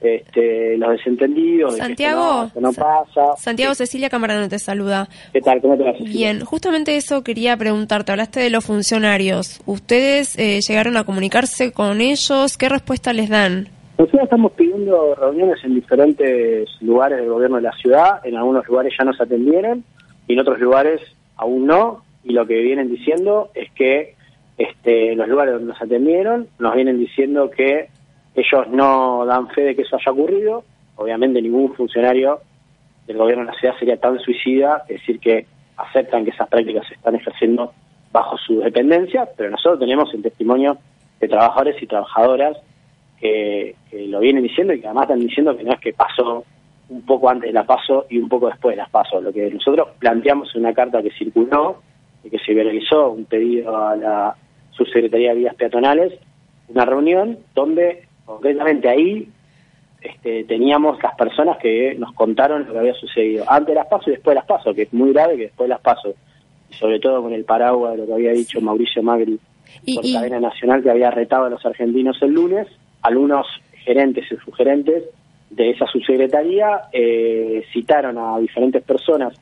S: este, los desentendidos, de que
D: Santiago,
S: no, esto no pasa.
D: Santiago Cecilia Camarano te saluda.
S: ¿Qué tal? ¿Cómo te va? Cecilia?
D: Bien, justamente eso quería preguntarte. Hablaste de los funcionarios. ¿Ustedes eh, llegaron a comunicarse con ellos? ¿Qué respuesta les dan?
S: Nosotros estamos pidiendo reuniones en diferentes lugares del gobierno de la ciudad. En algunos lugares ya nos atendieron y en otros lugares aún no. Y lo que vienen diciendo es que este, los lugares donde nos atendieron nos vienen diciendo que ellos no dan fe de que eso haya ocurrido. Obviamente ningún funcionario del gobierno de la ciudad sería tan suicida, es decir, que aceptan que esas prácticas se están ejerciendo bajo su dependencia, pero nosotros tenemos el testimonio de trabajadores y trabajadoras que, lo vienen diciendo y que además están diciendo que no es que pasó un poco antes de la paso y un poco después de las pasos. Lo que nosotros planteamos en una carta que circuló que se viralizó, un pedido a la subsecretaría de Vías Peatonales, una reunión donde concretamente ahí este, teníamos las personas que nos contaron lo que había sucedido. Antes de las pasos y después de las pasos, que es muy grave que después de las pasos, sobre todo con el paraguas de lo que había dicho Mauricio Magri
D: Y-
S: por
D: y-
S: cadena nacional que había retado a los argentinos el lunes, algunos gerentes y sugerentes de esa subsecretaría eh, citaron a diferentes personas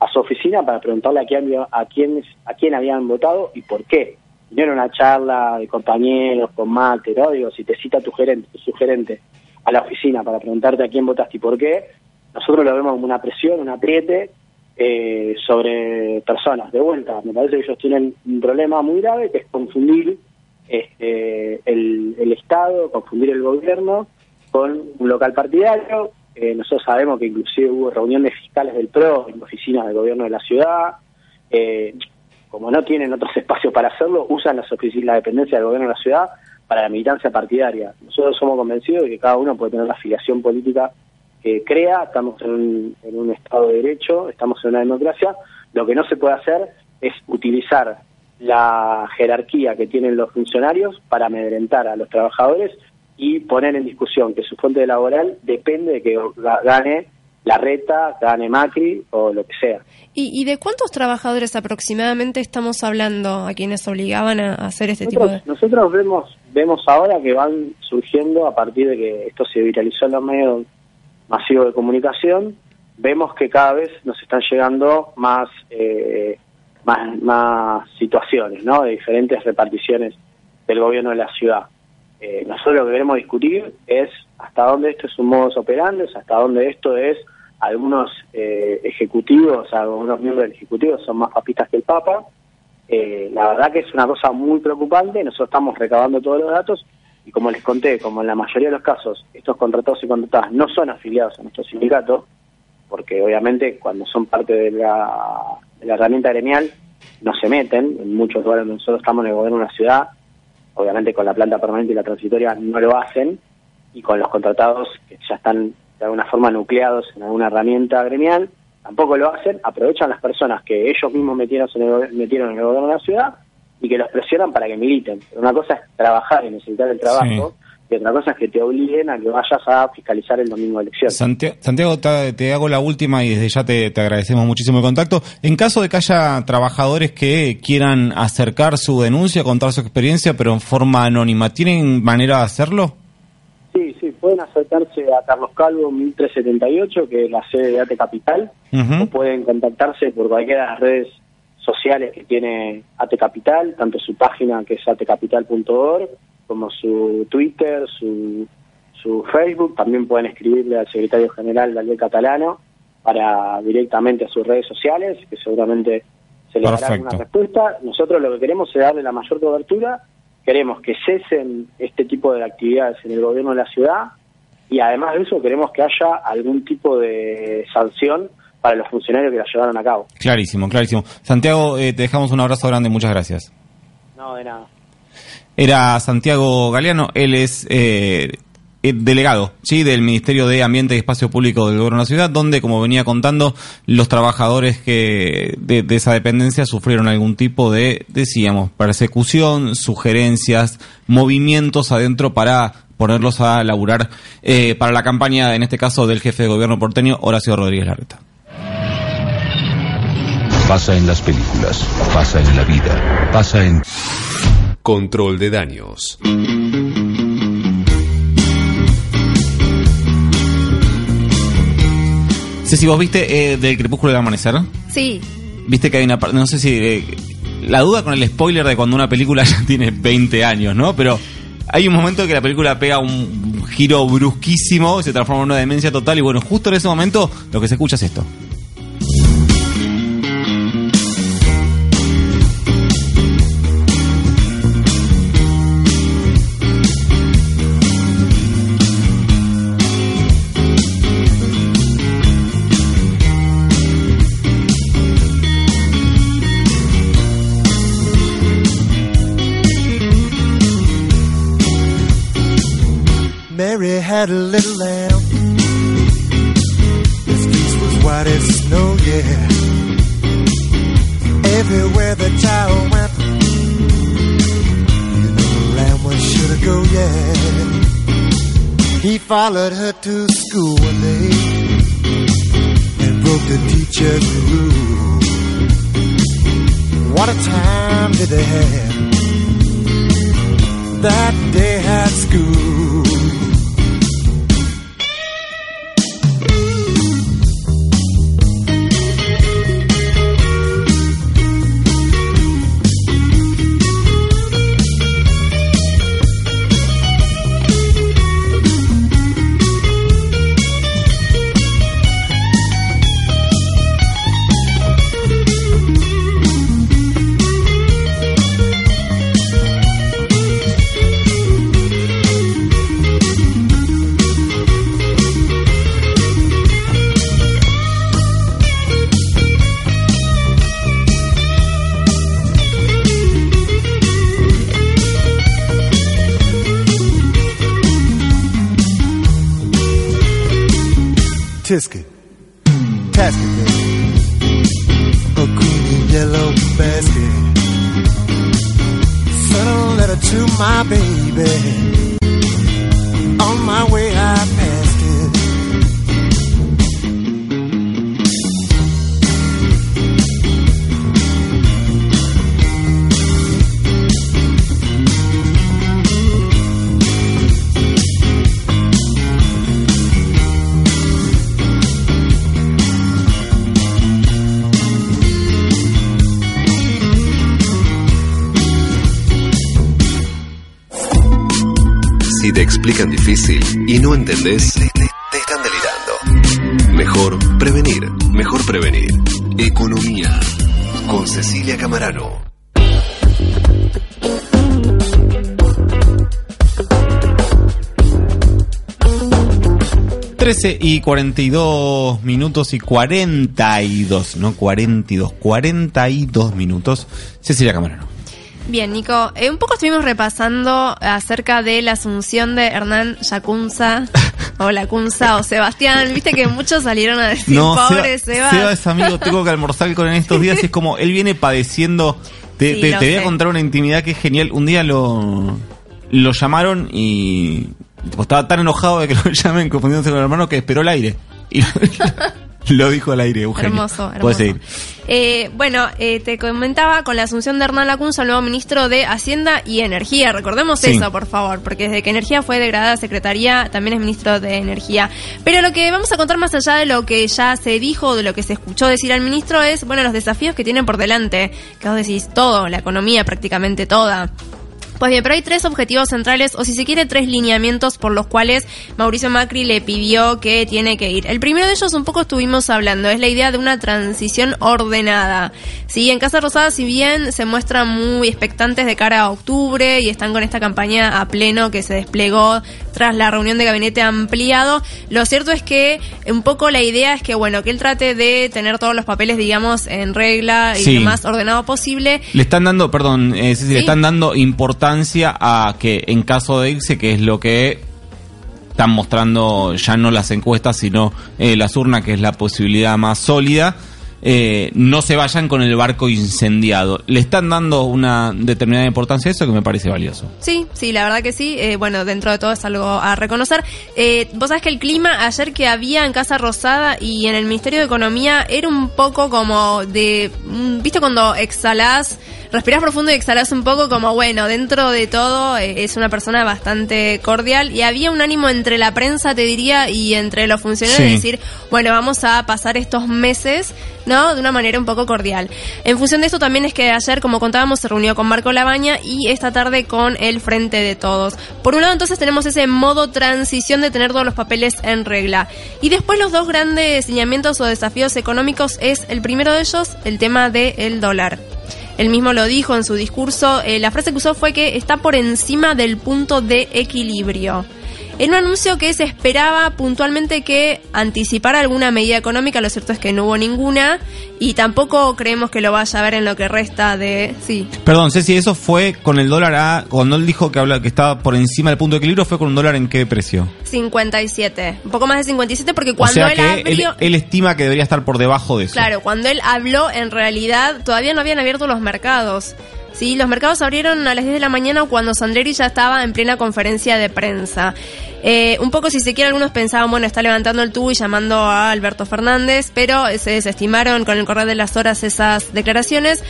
S: a su oficina para preguntarle a quién, a quién, a quién habían votado y por qué. No era una charla de compañeros con mate, ¿no? Digo, si te cita tu gerente, tu sugerente a la oficina para preguntarte a quién votaste y por qué, nosotros lo vemos como una presión, un apriete eh, sobre personas. De vuelta, me parece que ellos tienen un problema muy grave que es confundir este, el, el Estado, confundir el gobierno con un local partidario. Eh, nosotros sabemos que inclusive hubo reuniones fiscales del PRO en oficinas del gobierno de la ciudad. Eh, como no tienen otros *laughs* espacios para hacerlo, usan las oficinas, la dependencia del gobierno de la ciudad para la militancia partidaria. Nosotros somos convencidos de que cada uno puede tener la afiliación política que crea, estamos en un, en un Estado de Derecho, estamos en una democracia, lo que no se puede hacer es utilizar la jerarquía que tienen los funcionarios para amedrentar a los trabajadores y poner en discusión que su fuente laboral depende de que ga- gane la reta, gane Macri o lo que sea.
D: ¿Y, y de cuántos trabajadores aproximadamente estamos hablando a quienes obligaban a hacer este tipo de...?
S: Nosotros, nosotros vemos vemos ahora que van surgiendo a partir de que esto se viralizó en los medios masivos de comunicación, vemos que cada vez nos están llegando más eh, más, más situaciones, ¿no? De diferentes reparticiones del gobierno de la ciudad. Eh, nosotros lo que queremos discutir es hasta dónde esto es un modus operandi, hasta dónde esto es algunos eh, ejecutivos, algunos miembros del ejecutivo son más papistas que el Papa, eh, la verdad que es una cosa muy preocupante, nosotros estamos recabando todos los datos y como les conté, como en la mayoría de los casos, estos contratados y contratadas no son afiliados a nuestro sindicato, porque obviamente cuando son parte de la, de la herramienta gremial no se meten, en muchos lugares donde nosotros estamos en el gobierno de una ciudad, obviamente con la planta permanente y la transitoria no lo hacen, y con los contratados que ya están de alguna forma nucleados en alguna herramienta gremial, tampoco lo hacen, aprovechan las personas que ellos mismos metieron en el, metieron en el gobierno de la ciudad y que los presionan para que militen. Pero una cosa es trabajar y necesitar el trabajo, y otra cosa es que te obliguen a que vayas a fiscalizar el domingo de elección.
C: Santi- Santiago, te, hago la última y desde ya te, te agradecemos muchísimo el contacto. En caso de que haya trabajadores que quieran acercar su denuncia, contar su experiencia, pero en forma anónima, ¿tienen manera de hacerlo?
S: Sí, sí, pueden acercarse a Carlos Calvo 1378, que es la sede de AT Capital, o pueden contactarse por cualquiera de las redes sociales que tiene AT Capital, tanto su página que es atcapital.org, como su Twitter, su, su Facebook. También pueden escribirle al secretario general Daniel Catalano para directamente a sus redes sociales, que seguramente se les dará una respuesta. Nosotros lo que queremos es darle la mayor cobertura, queremos que cesen este tipo de actividades en el gobierno de la ciudad y además de eso queremos que haya algún tipo de sanción para los funcionarios que la llevaron a cabo.
C: Clarísimo, clarísimo. Santiago, eh, te dejamos un abrazo grande, muchas gracias.
S: No, de nada.
C: Era Santiago Galeano, él es eh, eh, delegado sí del Ministerio de Ambiente y Espacio Público del Gobierno de la Ciudad, donde, como venía contando, los trabajadores que de, esa dependencia sufrieron algún tipo de, decíamos, persecución, sugerencias, movimientos adentro para ponerlos a laburar eh, para la campaña, en este caso, del jefe de gobierno porteño, Horacio Rodríguez Larreta.
A: Pasa en las películas, pasa en la vida, pasa en Control de Daños.
C: Ceci, ¿vos viste eh, del Crepúsculo del Amanecer?
D: Sí,
C: Viste que hay una parte, no sé si... eh, la duda con el spoiler de cuando una película *laughs* ya tiene 20 años, ¿no? Pero hay un momento que la película pega un giro brusquísimo, se transforma en una demencia total y bueno, justo en ese momento lo que se escucha es esto.
T: Followed her to Tisket, Tasket. A green and yellow basket. Sent a letter to my baby. On my way, I
A: te explican difícil y no entendés, te, te- están delirando. Mejor prevenir, mejor prevenir. Economía. Con Cecilia Camarano.
C: 13 y 42 minutos y 42, no 42, 42 minutos. Cecilia Camarano.
D: Bien, Nico, eh, un poco estuvimos repasando acerca de la asunción de Hernán Yacunza, *laughs* o Lacunza, o Sebastián. Viste que muchos salieron a decir, pobre Seba.
C: Seba es amigo, tengo que almorzar con él en estos días y es como, él viene padeciendo. Te,
D: Sí,
C: te- te voy a contar una intimidad que es genial. Un día lo, lo llamaron y tipo, estaba tan enojado de que lo *laughs* llamen confundiéndose con el hermano que esperó el aire. Y *laughs* lo dijo al aire, Eugenio.
D: Hermoso, hermoso.
C: Seguir.
D: Eh, bueno, eh, te comentaba con la asunción de Hernán Lacunza, el nuevo ministro de Hacienda y Energía. Recordemos
C: Sí.
D: eso, por favor, porque desde que Energía fue degradada a Secretaría, también es ministro de Energía. Pero lo que vamos a contar más allá de lo que ya se dijo, de lo que se escuchó decir al ministro, es, bueno, los desafíos que tienen por delante. Que vos decís todo, la economía prácticamente toda. Pues bien, pero hay tres objetivos centrales, o si se quiere, tres lineamientos por los cuales Mauricio Macri le pidió que tiene que ir. El primero de ellos un poco estuvimos hablando, es la idea de una transición ordenada. Sí, en Casa Rosada, si bien se muestran muy expectantes de cara a octubre y están con esta campaña a pleno que se desplegó tras la reunión de gabinete ampliado, lo cierto es que un poco la idea es que, bueno, que él trate de tener todos los papeles, digamos, en regla y
C: Sí.
D: lo más ordenado posible.
C: Le están dando, perdón, eh, Ceci, le
D: Sí.
C: están dando importancia a que en caso de irse, que es lo que están mostrando ya no las encuestas, sino eh, las urnas, que es la posibilidad más sólida, eh, no se vayan con el barco incendiado. Le están dando una determinada importancia a eso que me parece valioso.
D: Sí, sí, la verdad que sí. Eh, bueno, dentro de todo es algo a reconocer. Vos sabés que el clima ayer que había en Casa Rosada y en el Ministerio de Economía era un poco como de... mm, ¿Viste cuando exhalás? Respirás profundo y exhalás un poco como, bueno, dentro de todo eh, es una persona bastante cordial y había un ánimo entre la prensa, te diría, y entre los funcionarios de decir, bueno, vamos a pasar estos meses, ¿no? De una manera un poco cordial. En función de esto también es que ayer, como contábamos, se reunió con Marco Labaña y esta tarde con el Frente de Todos. Por un lado, entonces tenemos ese modo transición de tener todos los papeles en regla. Y después los dos grandes lineamientos o desafíos económicos es, el primero de ellos, el tema del dólar. Él mismo lo dijo en su discurso, eh, la frase que usó fue que está por encima del punto de equilibrio. En un anuncio que se esperaba puntualmente que anticipara alguna medida económica, lo cierto es que no hubo ninguna y tampoco creemos que lo vaya a ver en lo que resta de... Sí,
C: Perdón, Ceci, eso fue con el dólar a. Cuando él dijo que, habla, que estaba por encima del punto de equilibrio, ¿fue con un dólar en qué precio?
D: 57. Un poco más de 57 porque cuando
C: o sea
D: él
C: que él,
D: abrió...
C: él estima que debería estar por debajo de eso.
D: Claro, cuando él habló, en realidad todavía no habían abierto los mercados. Sí, los mercados abrieron a las 10 de la mañana cuando Sandleri ya estaba en plena conferencia de prensa. Eh, un poco, si se quiere, algunos pensaban, bueno, está levantando el tubo y llamando a Alberto Fernández, pero se desestimaron con el correr de las horas esas declaraciones.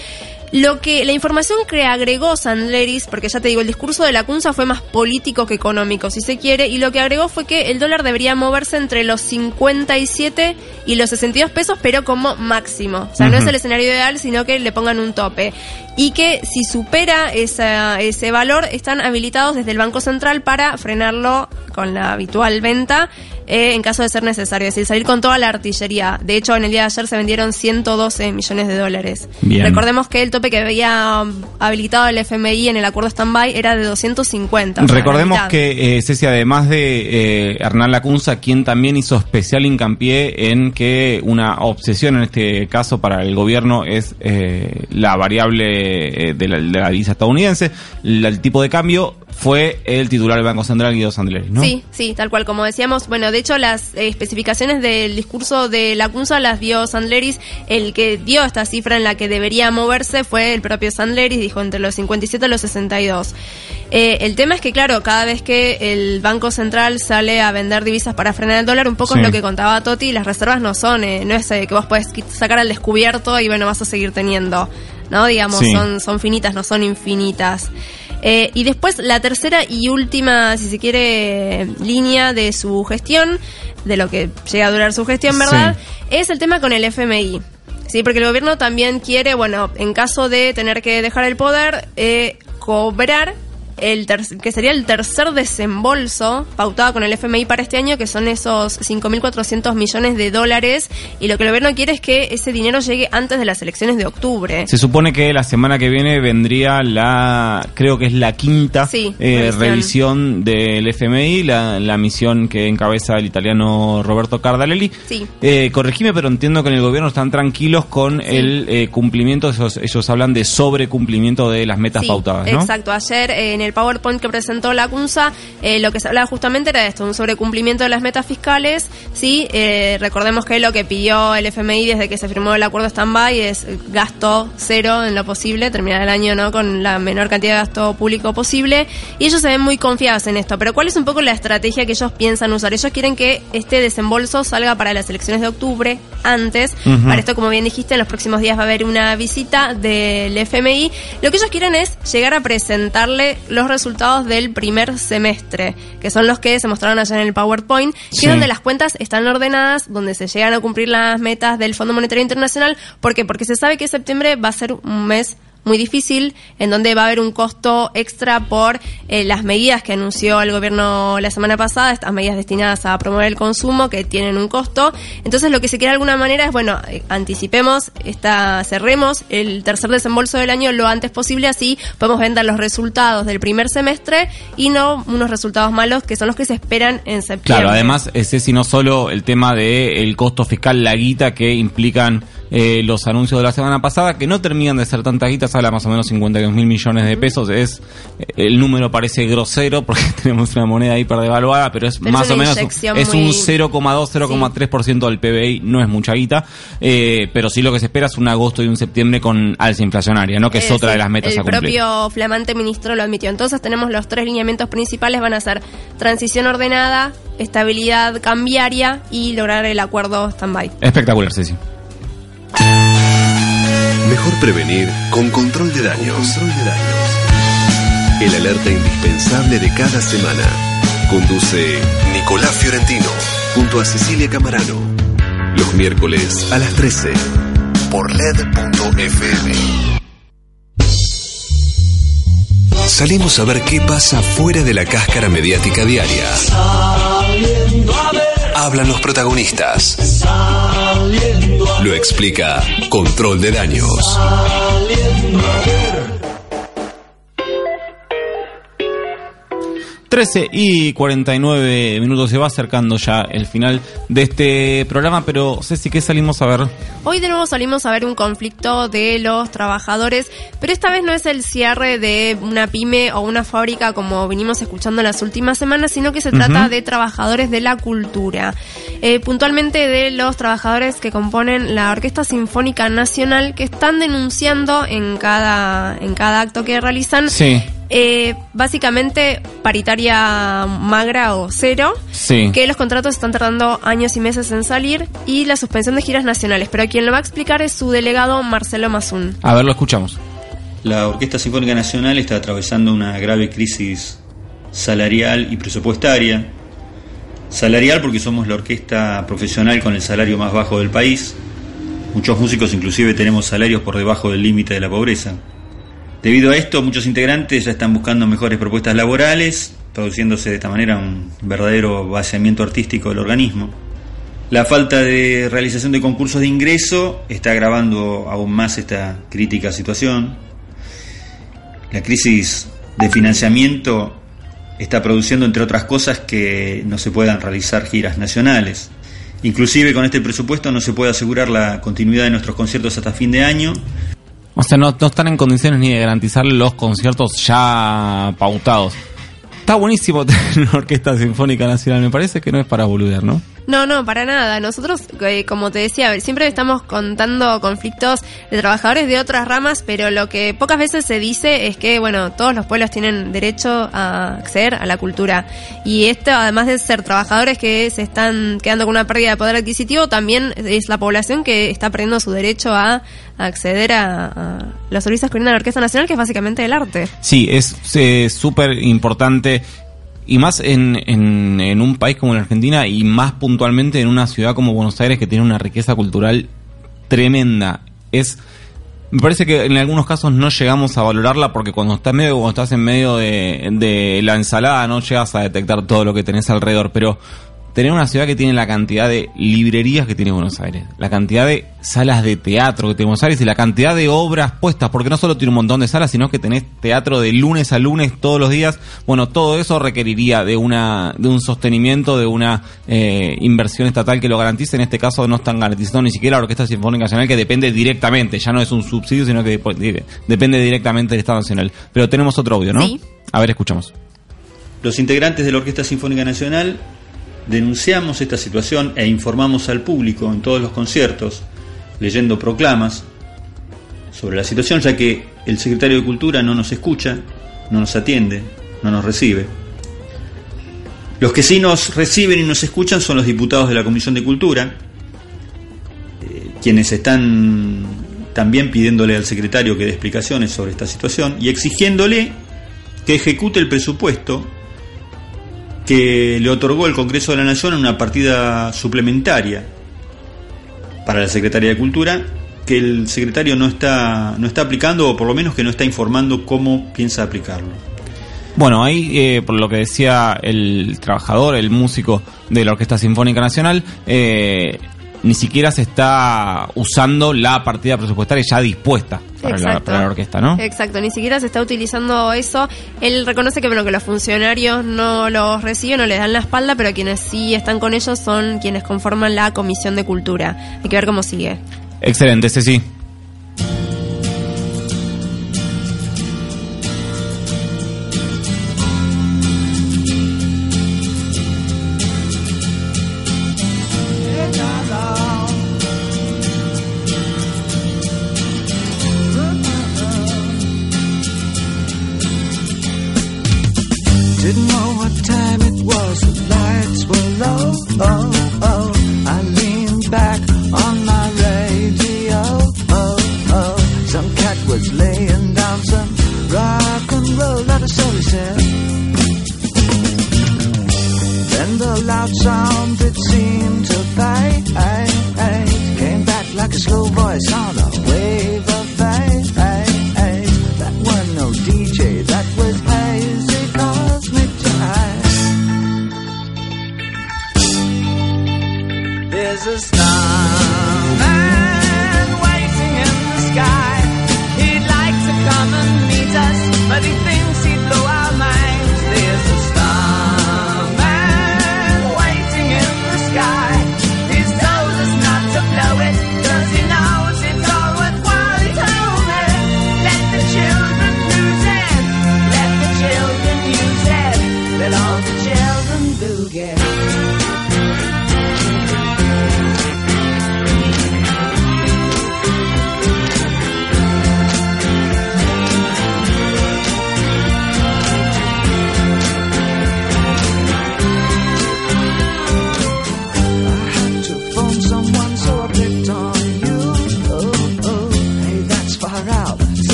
D: Lo que la información que agregó Sandleris, porque ya te digo, el discurso de la Cunza fue más político que económico, si se quiere, y lo que agregó fue que el dólar debería moverse entre los 57 y los 62 pesos, pero como máximo. O sea, no es el escenario ideal, sino que le pongan un tope. Y que si supera esa- ese valor, están habilitados desde el Banco Central para frenarlo con la habitual venta eh, en caso de ser necesario, es decir, salir con toda la artillería. De hecho, en el día de ayer se vendieron 112 millones de dólares.
C: Bien.
D: Recordemos que el tope que había habilitado el FMI en el acuerdo stand-by era de 250. o sea, la
C: Recordemos que, eh, Ceci, además de eh, Hernán Lacunza, quien también hizo especial hincapié en que una obsesión en este caso para el gobierno es eh, la variable eh, de, la, de la divisa estadounidense, la- el tipo de cambio, fue el titular del Banco Central, Guido Sandleri, ¿no?
D: Sí, sí, tal cual, como decíamos. Bueno, de hecho, las eh, especificaciones del discurso de la CUNSA las dio Sandleris. El que dio esta cifra en la que debería moverse fue el propio Sandleris, dijo entre los 57 y los 62. Eh, el tema es que, claro, cada vez que el Banco Central sale a vender divisas para frenar el dólar, un poco
C: Sí.
D: es lo que contaba Toti, las reservas no son, eh, no es eh, que vos podés sacar al descubierto y bueno, vas a seguir teniendo, ¿no? Digamos,
C: Sí.
D: son, son finitas, no son infinitas. Eh, y después la tercera y última, si se quiere, línea de su gestión, de lo que llega a durar su gestión, ¿verdad? Es el tema con el FMI. Sí, porque el gobierno también quiere, bueno, en caso de tener que dejar el poder, eh, cobrar el ter- que sería el tercer desembolso pautado con el FMI para este año, que son esos 5.400 millones de dólares, y lo que el gobierno quiere es que ese dinero llegue antes de las elecciones de octubre.
C: Se supone que la semana que viene vendría la, creo que es la quinta
D: Sí,
C: eh,
D: revisión.
C: del FMI, la, la misión que encabeza el italiano Roberto Cardalelli.
D: Sí.
C: Eh, corregime, pero entiendo que en el gobierno están tranquilos con el eh, cumplimiento, ellos, ellos hablan de sobrecumplimiento de las metas pautadas, ¿no?
D: Exacto. Ayer en el PowerPoint que presentó la CUNSA, eh, lo que se hablaba justamente era de esto, un sobrecumplimiento de las metas fiscales. Sí, eh, recordemos que lo que pidió el FMI desde que se firmó el acuerdo stand-by es gasto cero en lo posible, terminar el año no con la menor cantidad de gasto público posible. Y ellos se ven muy confiados en esto. Pero ¿cuál es un poco la estrategia que ellos piensan usar? Ellos quieren que este desembolso salga para las elecciones de octubre, antes. Para esto, como bien dijiste, en los próximos días va a haber una visita del FMI. Lo que ellos quieren es llegar a presentarle los resultados del primer semestre, que son los que se mostraron allá en el PowerPoint, que
U: Sí.
D: es donde las cuentas están ordenadas, donde se llegan a cumplir las metas del Fondo Monetario Internacional. ¿Por qué? Porque se sabe que septiembre va a ser un mes muy difícil, en donde va a haber un costo extra por eh, las medidas que anunció el gobierno la semana pasada, estas medidas destinadas a promover el consumo que tienen un costo. Entonces lo que se quiere de alguna manera es, bueno, eh, anticipemos, esta, cerremos el tercer desembolso del año lo antes posible, así podemos vender los resultados del primer semestre y no unos resultados malos que son los que se esperan en septiembre.
C: Claro, además, ese si no solo el tema del el costo fiscal, la guita que implican eh, los anuncios de la semana pasada, que no terminan de ser tanta guita, se habla más o menos 52 mil millones de pesos, es el número parece grosero porque *laughs* tenemos una moneda hiper devaluada, pero es
D: Pero es
C: más o menos, es
D: muy-
C: un 0,2, 0,3% del PBI, no es mucha guita, eh, pero sí lo que se espera es un agosto y un septiembre con alza inflacionaria, ¿no? que es
D: Eh,
C: otra
D: sí,
C: de las metas
D: el
C: a cumplir.
D: propio flamante ministro lo admitió. Entonces tenemos los tres lineamientos principales, van a ser transición ordenada, estabilidad cambiaria y lograr el acuerdo stand-by.
C: Espectacular, Ceci.
A: Mejor prevenir con control de daños. Control de daños. El alerta indispensable de cada semana. Conduce Nicolás Fiorentino junto a Cecilia Camarano. Los miércoles a las 13 por LED.fm. Salimos a ver qué pasa fuera de la cáscara mediática diaria. Hablan los protagonistas. Lo explica Control de Daños.
C: 13 y 49 minutos se va acercando ya el final de este programa, pero Ceci, ¿qué salimos a ver?
D: Hoy de nuevo salimos a ver un conflicto de los trabajadores, pero esta vez no es el cierre de una pyme o una fábrica como vinimos escuchando las últimas semanas, sino que se trata de trabajadores de la cultura. Eh, puntualmente de los trabajadores que componen la Orquesta Sinfónica Nacional que están denunciando en cada, en cada acto que realizan
C: Sí.
D: Eh, básicamente paritaria magra o cero,
C: Sí.
D: que los contratos están tardando años y meses en salir y la suspensión de giras nacionales. Pero quien lo va a explicar es su delegado Marcelo Mazún.
C: A ver, lo escuchamos.
V: La Orquesta Sinfónica Nacional está atravesando una grave crisis salarial y presupuestaria. Salarial porque somos la orquesta profesional con el salario más bajo del país. Muchos músicos inclusive tenemos salarios por debajo del límite de la pobreza. Debido a esto, muchos integrantes ya están buscando mejores propuestas laborales, produciéndose de esta manera un verdadero vaciamiento artístico del organismo. La falta de realización de concursos de ingreso está agravando aún más esta crítica situación. La crisis de financiamiento está produciendo, entre otras cosas, que no se puedan realizar giras nacionales. Inclusive con este presupuesto no se puede asegurar la continuidad de nuestros conciertos hasta fin de año.
C: O sea, no, no están en condiciones ni de garantizar los conciertos ya pautados. Está buenísimo *laughs* tener una orquesta sinfónica nacional, me parece que no es para boludear, ¿no?
D: No, no, para nada. Nosotros, eh, como te decía, siempre estamos contando conflictos de trabajadores de otras ramas, pero lo que pocas veces se dice es que, bueno, todos los pueblos tienen derecho a acceder a la cultura. Y esto, además de ser trabajadores que se están quedando con una pérdida de poder adquisitivo, también es la población que está perdiendo su derecho a, a acceder a, a los servicios que brinda la Orquesta Nacional, que es básicamente el arte.
C: Sí, es eh, súper importante y más en, en, un país como la Argentina y más puntualmente en una ciudad como Buenos Aires que tiene una riqueza cultural tremenda. Es me parece que en algunos casos no llegamos a valorarla porque cuando estás medio cuando estás en medio de, de la ensalada no llegas a detectar todo lo que tenés alrededor, pero tener una ciudad que tiene la cantidad de librerías que tiene Buenos Aires, la cantidad de salas de teatro que tiene Buenos Aires y la cantidad de obras puestas, porque no solo tiene un montón de salas, sino que tenés teatro de lunes a lunes todos los días. Bueno, todo eso requeriría de una de un sostenimiento, de una eh, inversión estatal que lo garantice. En este caso no están garantizando ni siquiera la Orquesta Sinfónica Nacional, que depende directamente, ya no es un subsidio, sino que depende directamente del Estado Nacional. Pero tenemos otro audio, ¿no?
D: Sí.
C: A ver, escuchamos.
V: Los integrantes de la Orquesta Sinfónica Nacional denunciamos esta situación e informamos al público en todos los conciertos, leyendo proclamas sobre la situación, ya que el secretario de Cultura no nos escucha, no nos atiende, no nos recibe. Los que sí nos reciben y nos escuchan son los diputados de la Comisión de Cultura, eh, quienes están también pidiéndole al secretario que dé explicaciones sobre esta situación y exigiéndole que ejecute el presupuesto que le otorgó el Congreso de la Nación en una partida suplementaria para la Secretaría de Cultura que el secretario no está no está aplicando o por lo menos que no está informando cómo piensa aplicarlo.
C: Bueno, ahí, eh, por lo que decía el trabajador, el músico de la Orquesta Sinfónica Nacional, eh, ni siquiera se está usando la partida presupuestaria ya dispuesta para, la,
D: Exacto.
C: para la orquesta, ¿no?
D: Exacto, ni siquiera se está utilizando eso. Él reconoce que, bueno, que los funcionarios no los reciben, no les dan la espalda, pero quienes sí están con ellos son quienes conforman la Comisión de Cultura. Hay que ver cómo sigue.
C: Excelente, Ceci.
M: Know what time it was, the lights were low. Oh.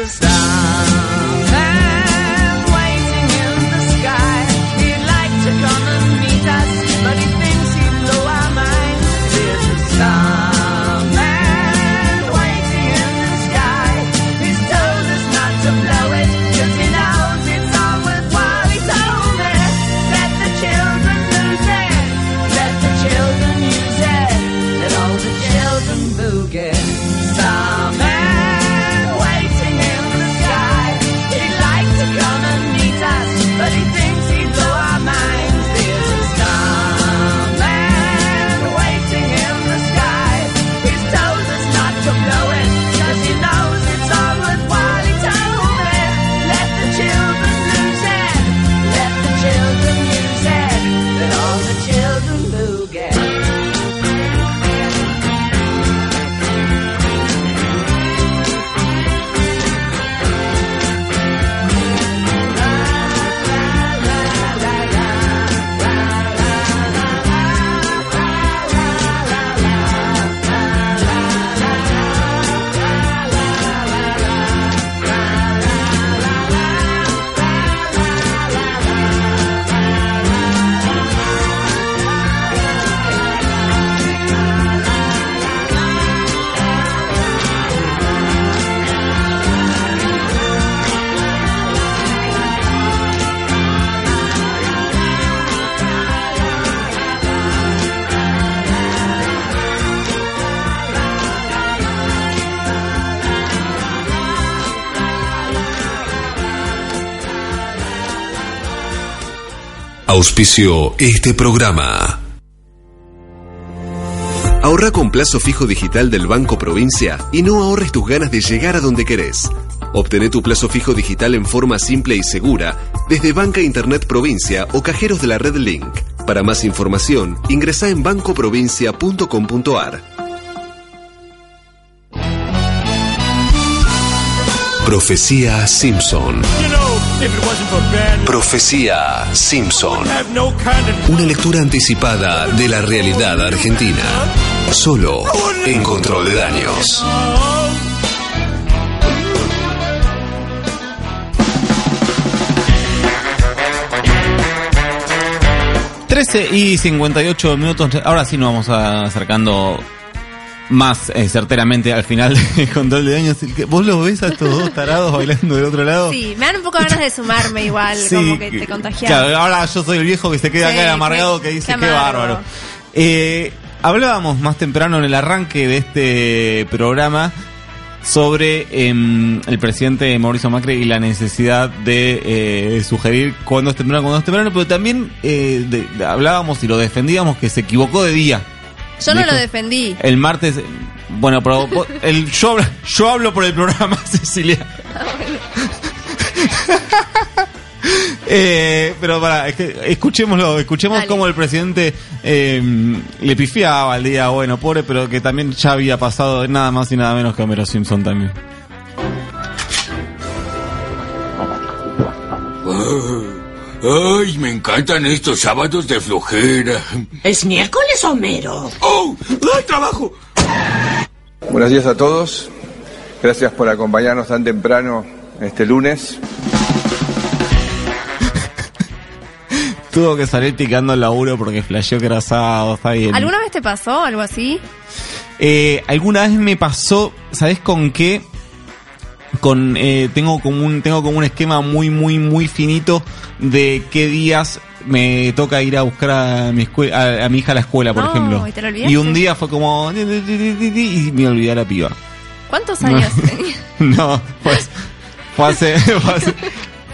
M: superstar.
A: Auspicio este programa. Ahorra con plazo fijo digital del Banco Provincia y no ahorres tus ganas de llegar a donde querés. Obtené tu plazo fijo digital en forma simple y segura desde Banca Internet Provincia o cajeros de la red Link. Para más información, ingresa en bancoprovincia.com.ar. Profecía Simpson. Profecía Simpson. Una lectura anticipada de la realidad argentina. Solo en control de daños.
C: 13 y 58 minutos. Ahora sí nos vamos acercando más eh, certeramente al final de *laughs* control de daños. El ¿Vos los ves a estos dos tarados bailando del otro lado?
D: Sí, me dan un poco ganas de sumarme igual, *laughs*
C: Sí,
D: como que te contagias.
C: Claro, ahora yo soy el viejo que se queda
D: Sí,
C: acá amargado
D: qué-
C: que dice
D: qué
C: qué,
D: amargo".
C: bárbaro. Eh, hablábamos más temprano en el arranque de este programa sobre em, el presidente Mauricio Macri y la necesidad de eh, sugerir cuándo es temprano, cuándo es temprano, pero también eh, de- de- hablábamos y lo defendíamos que se equivocó de día.
D: Yo no
C: Dijo-
D: lo defendí.
C: El martes, bueno, pero *laughs* vos- el, yo, hablo- yo hablo por el programa, *laughs* Cecilia. Eh, pero para, escuchémoslo, escuchemos
D: Dale.
C: cómo el presidente eh, le pifiaba al día, bueno, pobre, pero que también ya había pasado nada más y nada menos que Homero Simpson también.
W: Ay, me encantan estos sábados de flojera.
H: ¿Es miércoles, Homero?
W: ¡Oh! ¡Ay, trabajo!
U: Buenos días a todos. Gracias por acompañarnos tan temprano este lunes. *laughs*
C: Tuvo que salir ticando el laburo porque flasheó que era sábado, está bien.
D: ¿Alguna vez te pasó algo así?
C: Eh, alguna vez me pasó, ¿sabes con qué? Con eh, tengo como un tengo como un esquema muy muy muy finito de qué días me toca ir a buscar a mi escue- a, a mi hija a la escuela, por
D: No,
C: ejemplo.
D: ¿y te lo olvidaste?
C: Y un día fue como y me olvidé a la piba.
D: ¿Cuántos años *laughs* tenías?
C: No, pues fue hace, fue hace,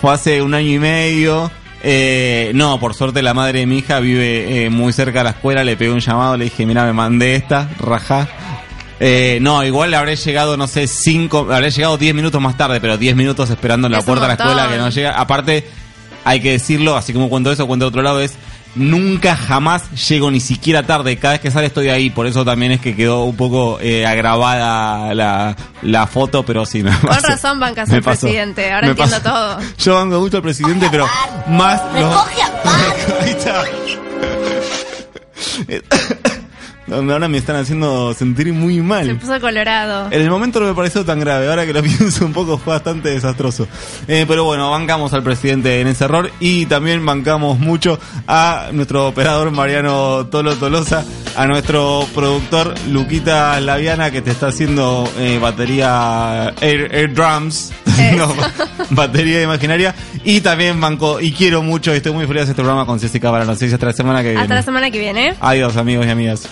C: fue hace un año y medio. Eh, no, por suerte la madre de mi hija vive eh, muy cerca de la escuela. Le pegué un llamado, le dije, mira, me mandé esta, rajá. Eh, no, igual le habré llegado, no sé, cinco, habré llegado 10 minutos más tarde, pero 10 minutos esperando en la
D: Es
C: puerta de la escuela que no llega. Aparte, hay que decirlo, así como cuento eso, cuento de otro lado, es nunca jamás llego ni siquiera tarde. Cada vez que sale estoy ahí, por eso también es que quedó un poco eh, agravada la, la foto, pero sí me
D: Con
C: pasó.
D: razón bancas al presidente, ahora
C: Me
D: entiendo
C: pasó.
D: todo. *laughs*
C: Yo banco mucho al presidente, pero más los- *laughs* Ahí está. *laughs* No, Ahora me están haciendo sentir muy
D: Se
C: mal.
D: puso colorado.
C: En el momento no me pareció tan grave, ahora que lo *laughs* pienso un poco fue bastante desastroso. Eh, pero bueno, bancamos al presidente en ese error y también bancamos mucho a nuestro operador Mariano Tolo Tolosa, a nuestro productor Luquita Laviana que te está haciendo eh, batería Air, Air Drums, *laughs* no, batería imaginaria y también banco y quiero mucho y estoy muy feliz de este programa con Jessica para la noticias hasta la semana que viene.
D: Hasta la semana que viene.
C: Adiós amigos y amigas.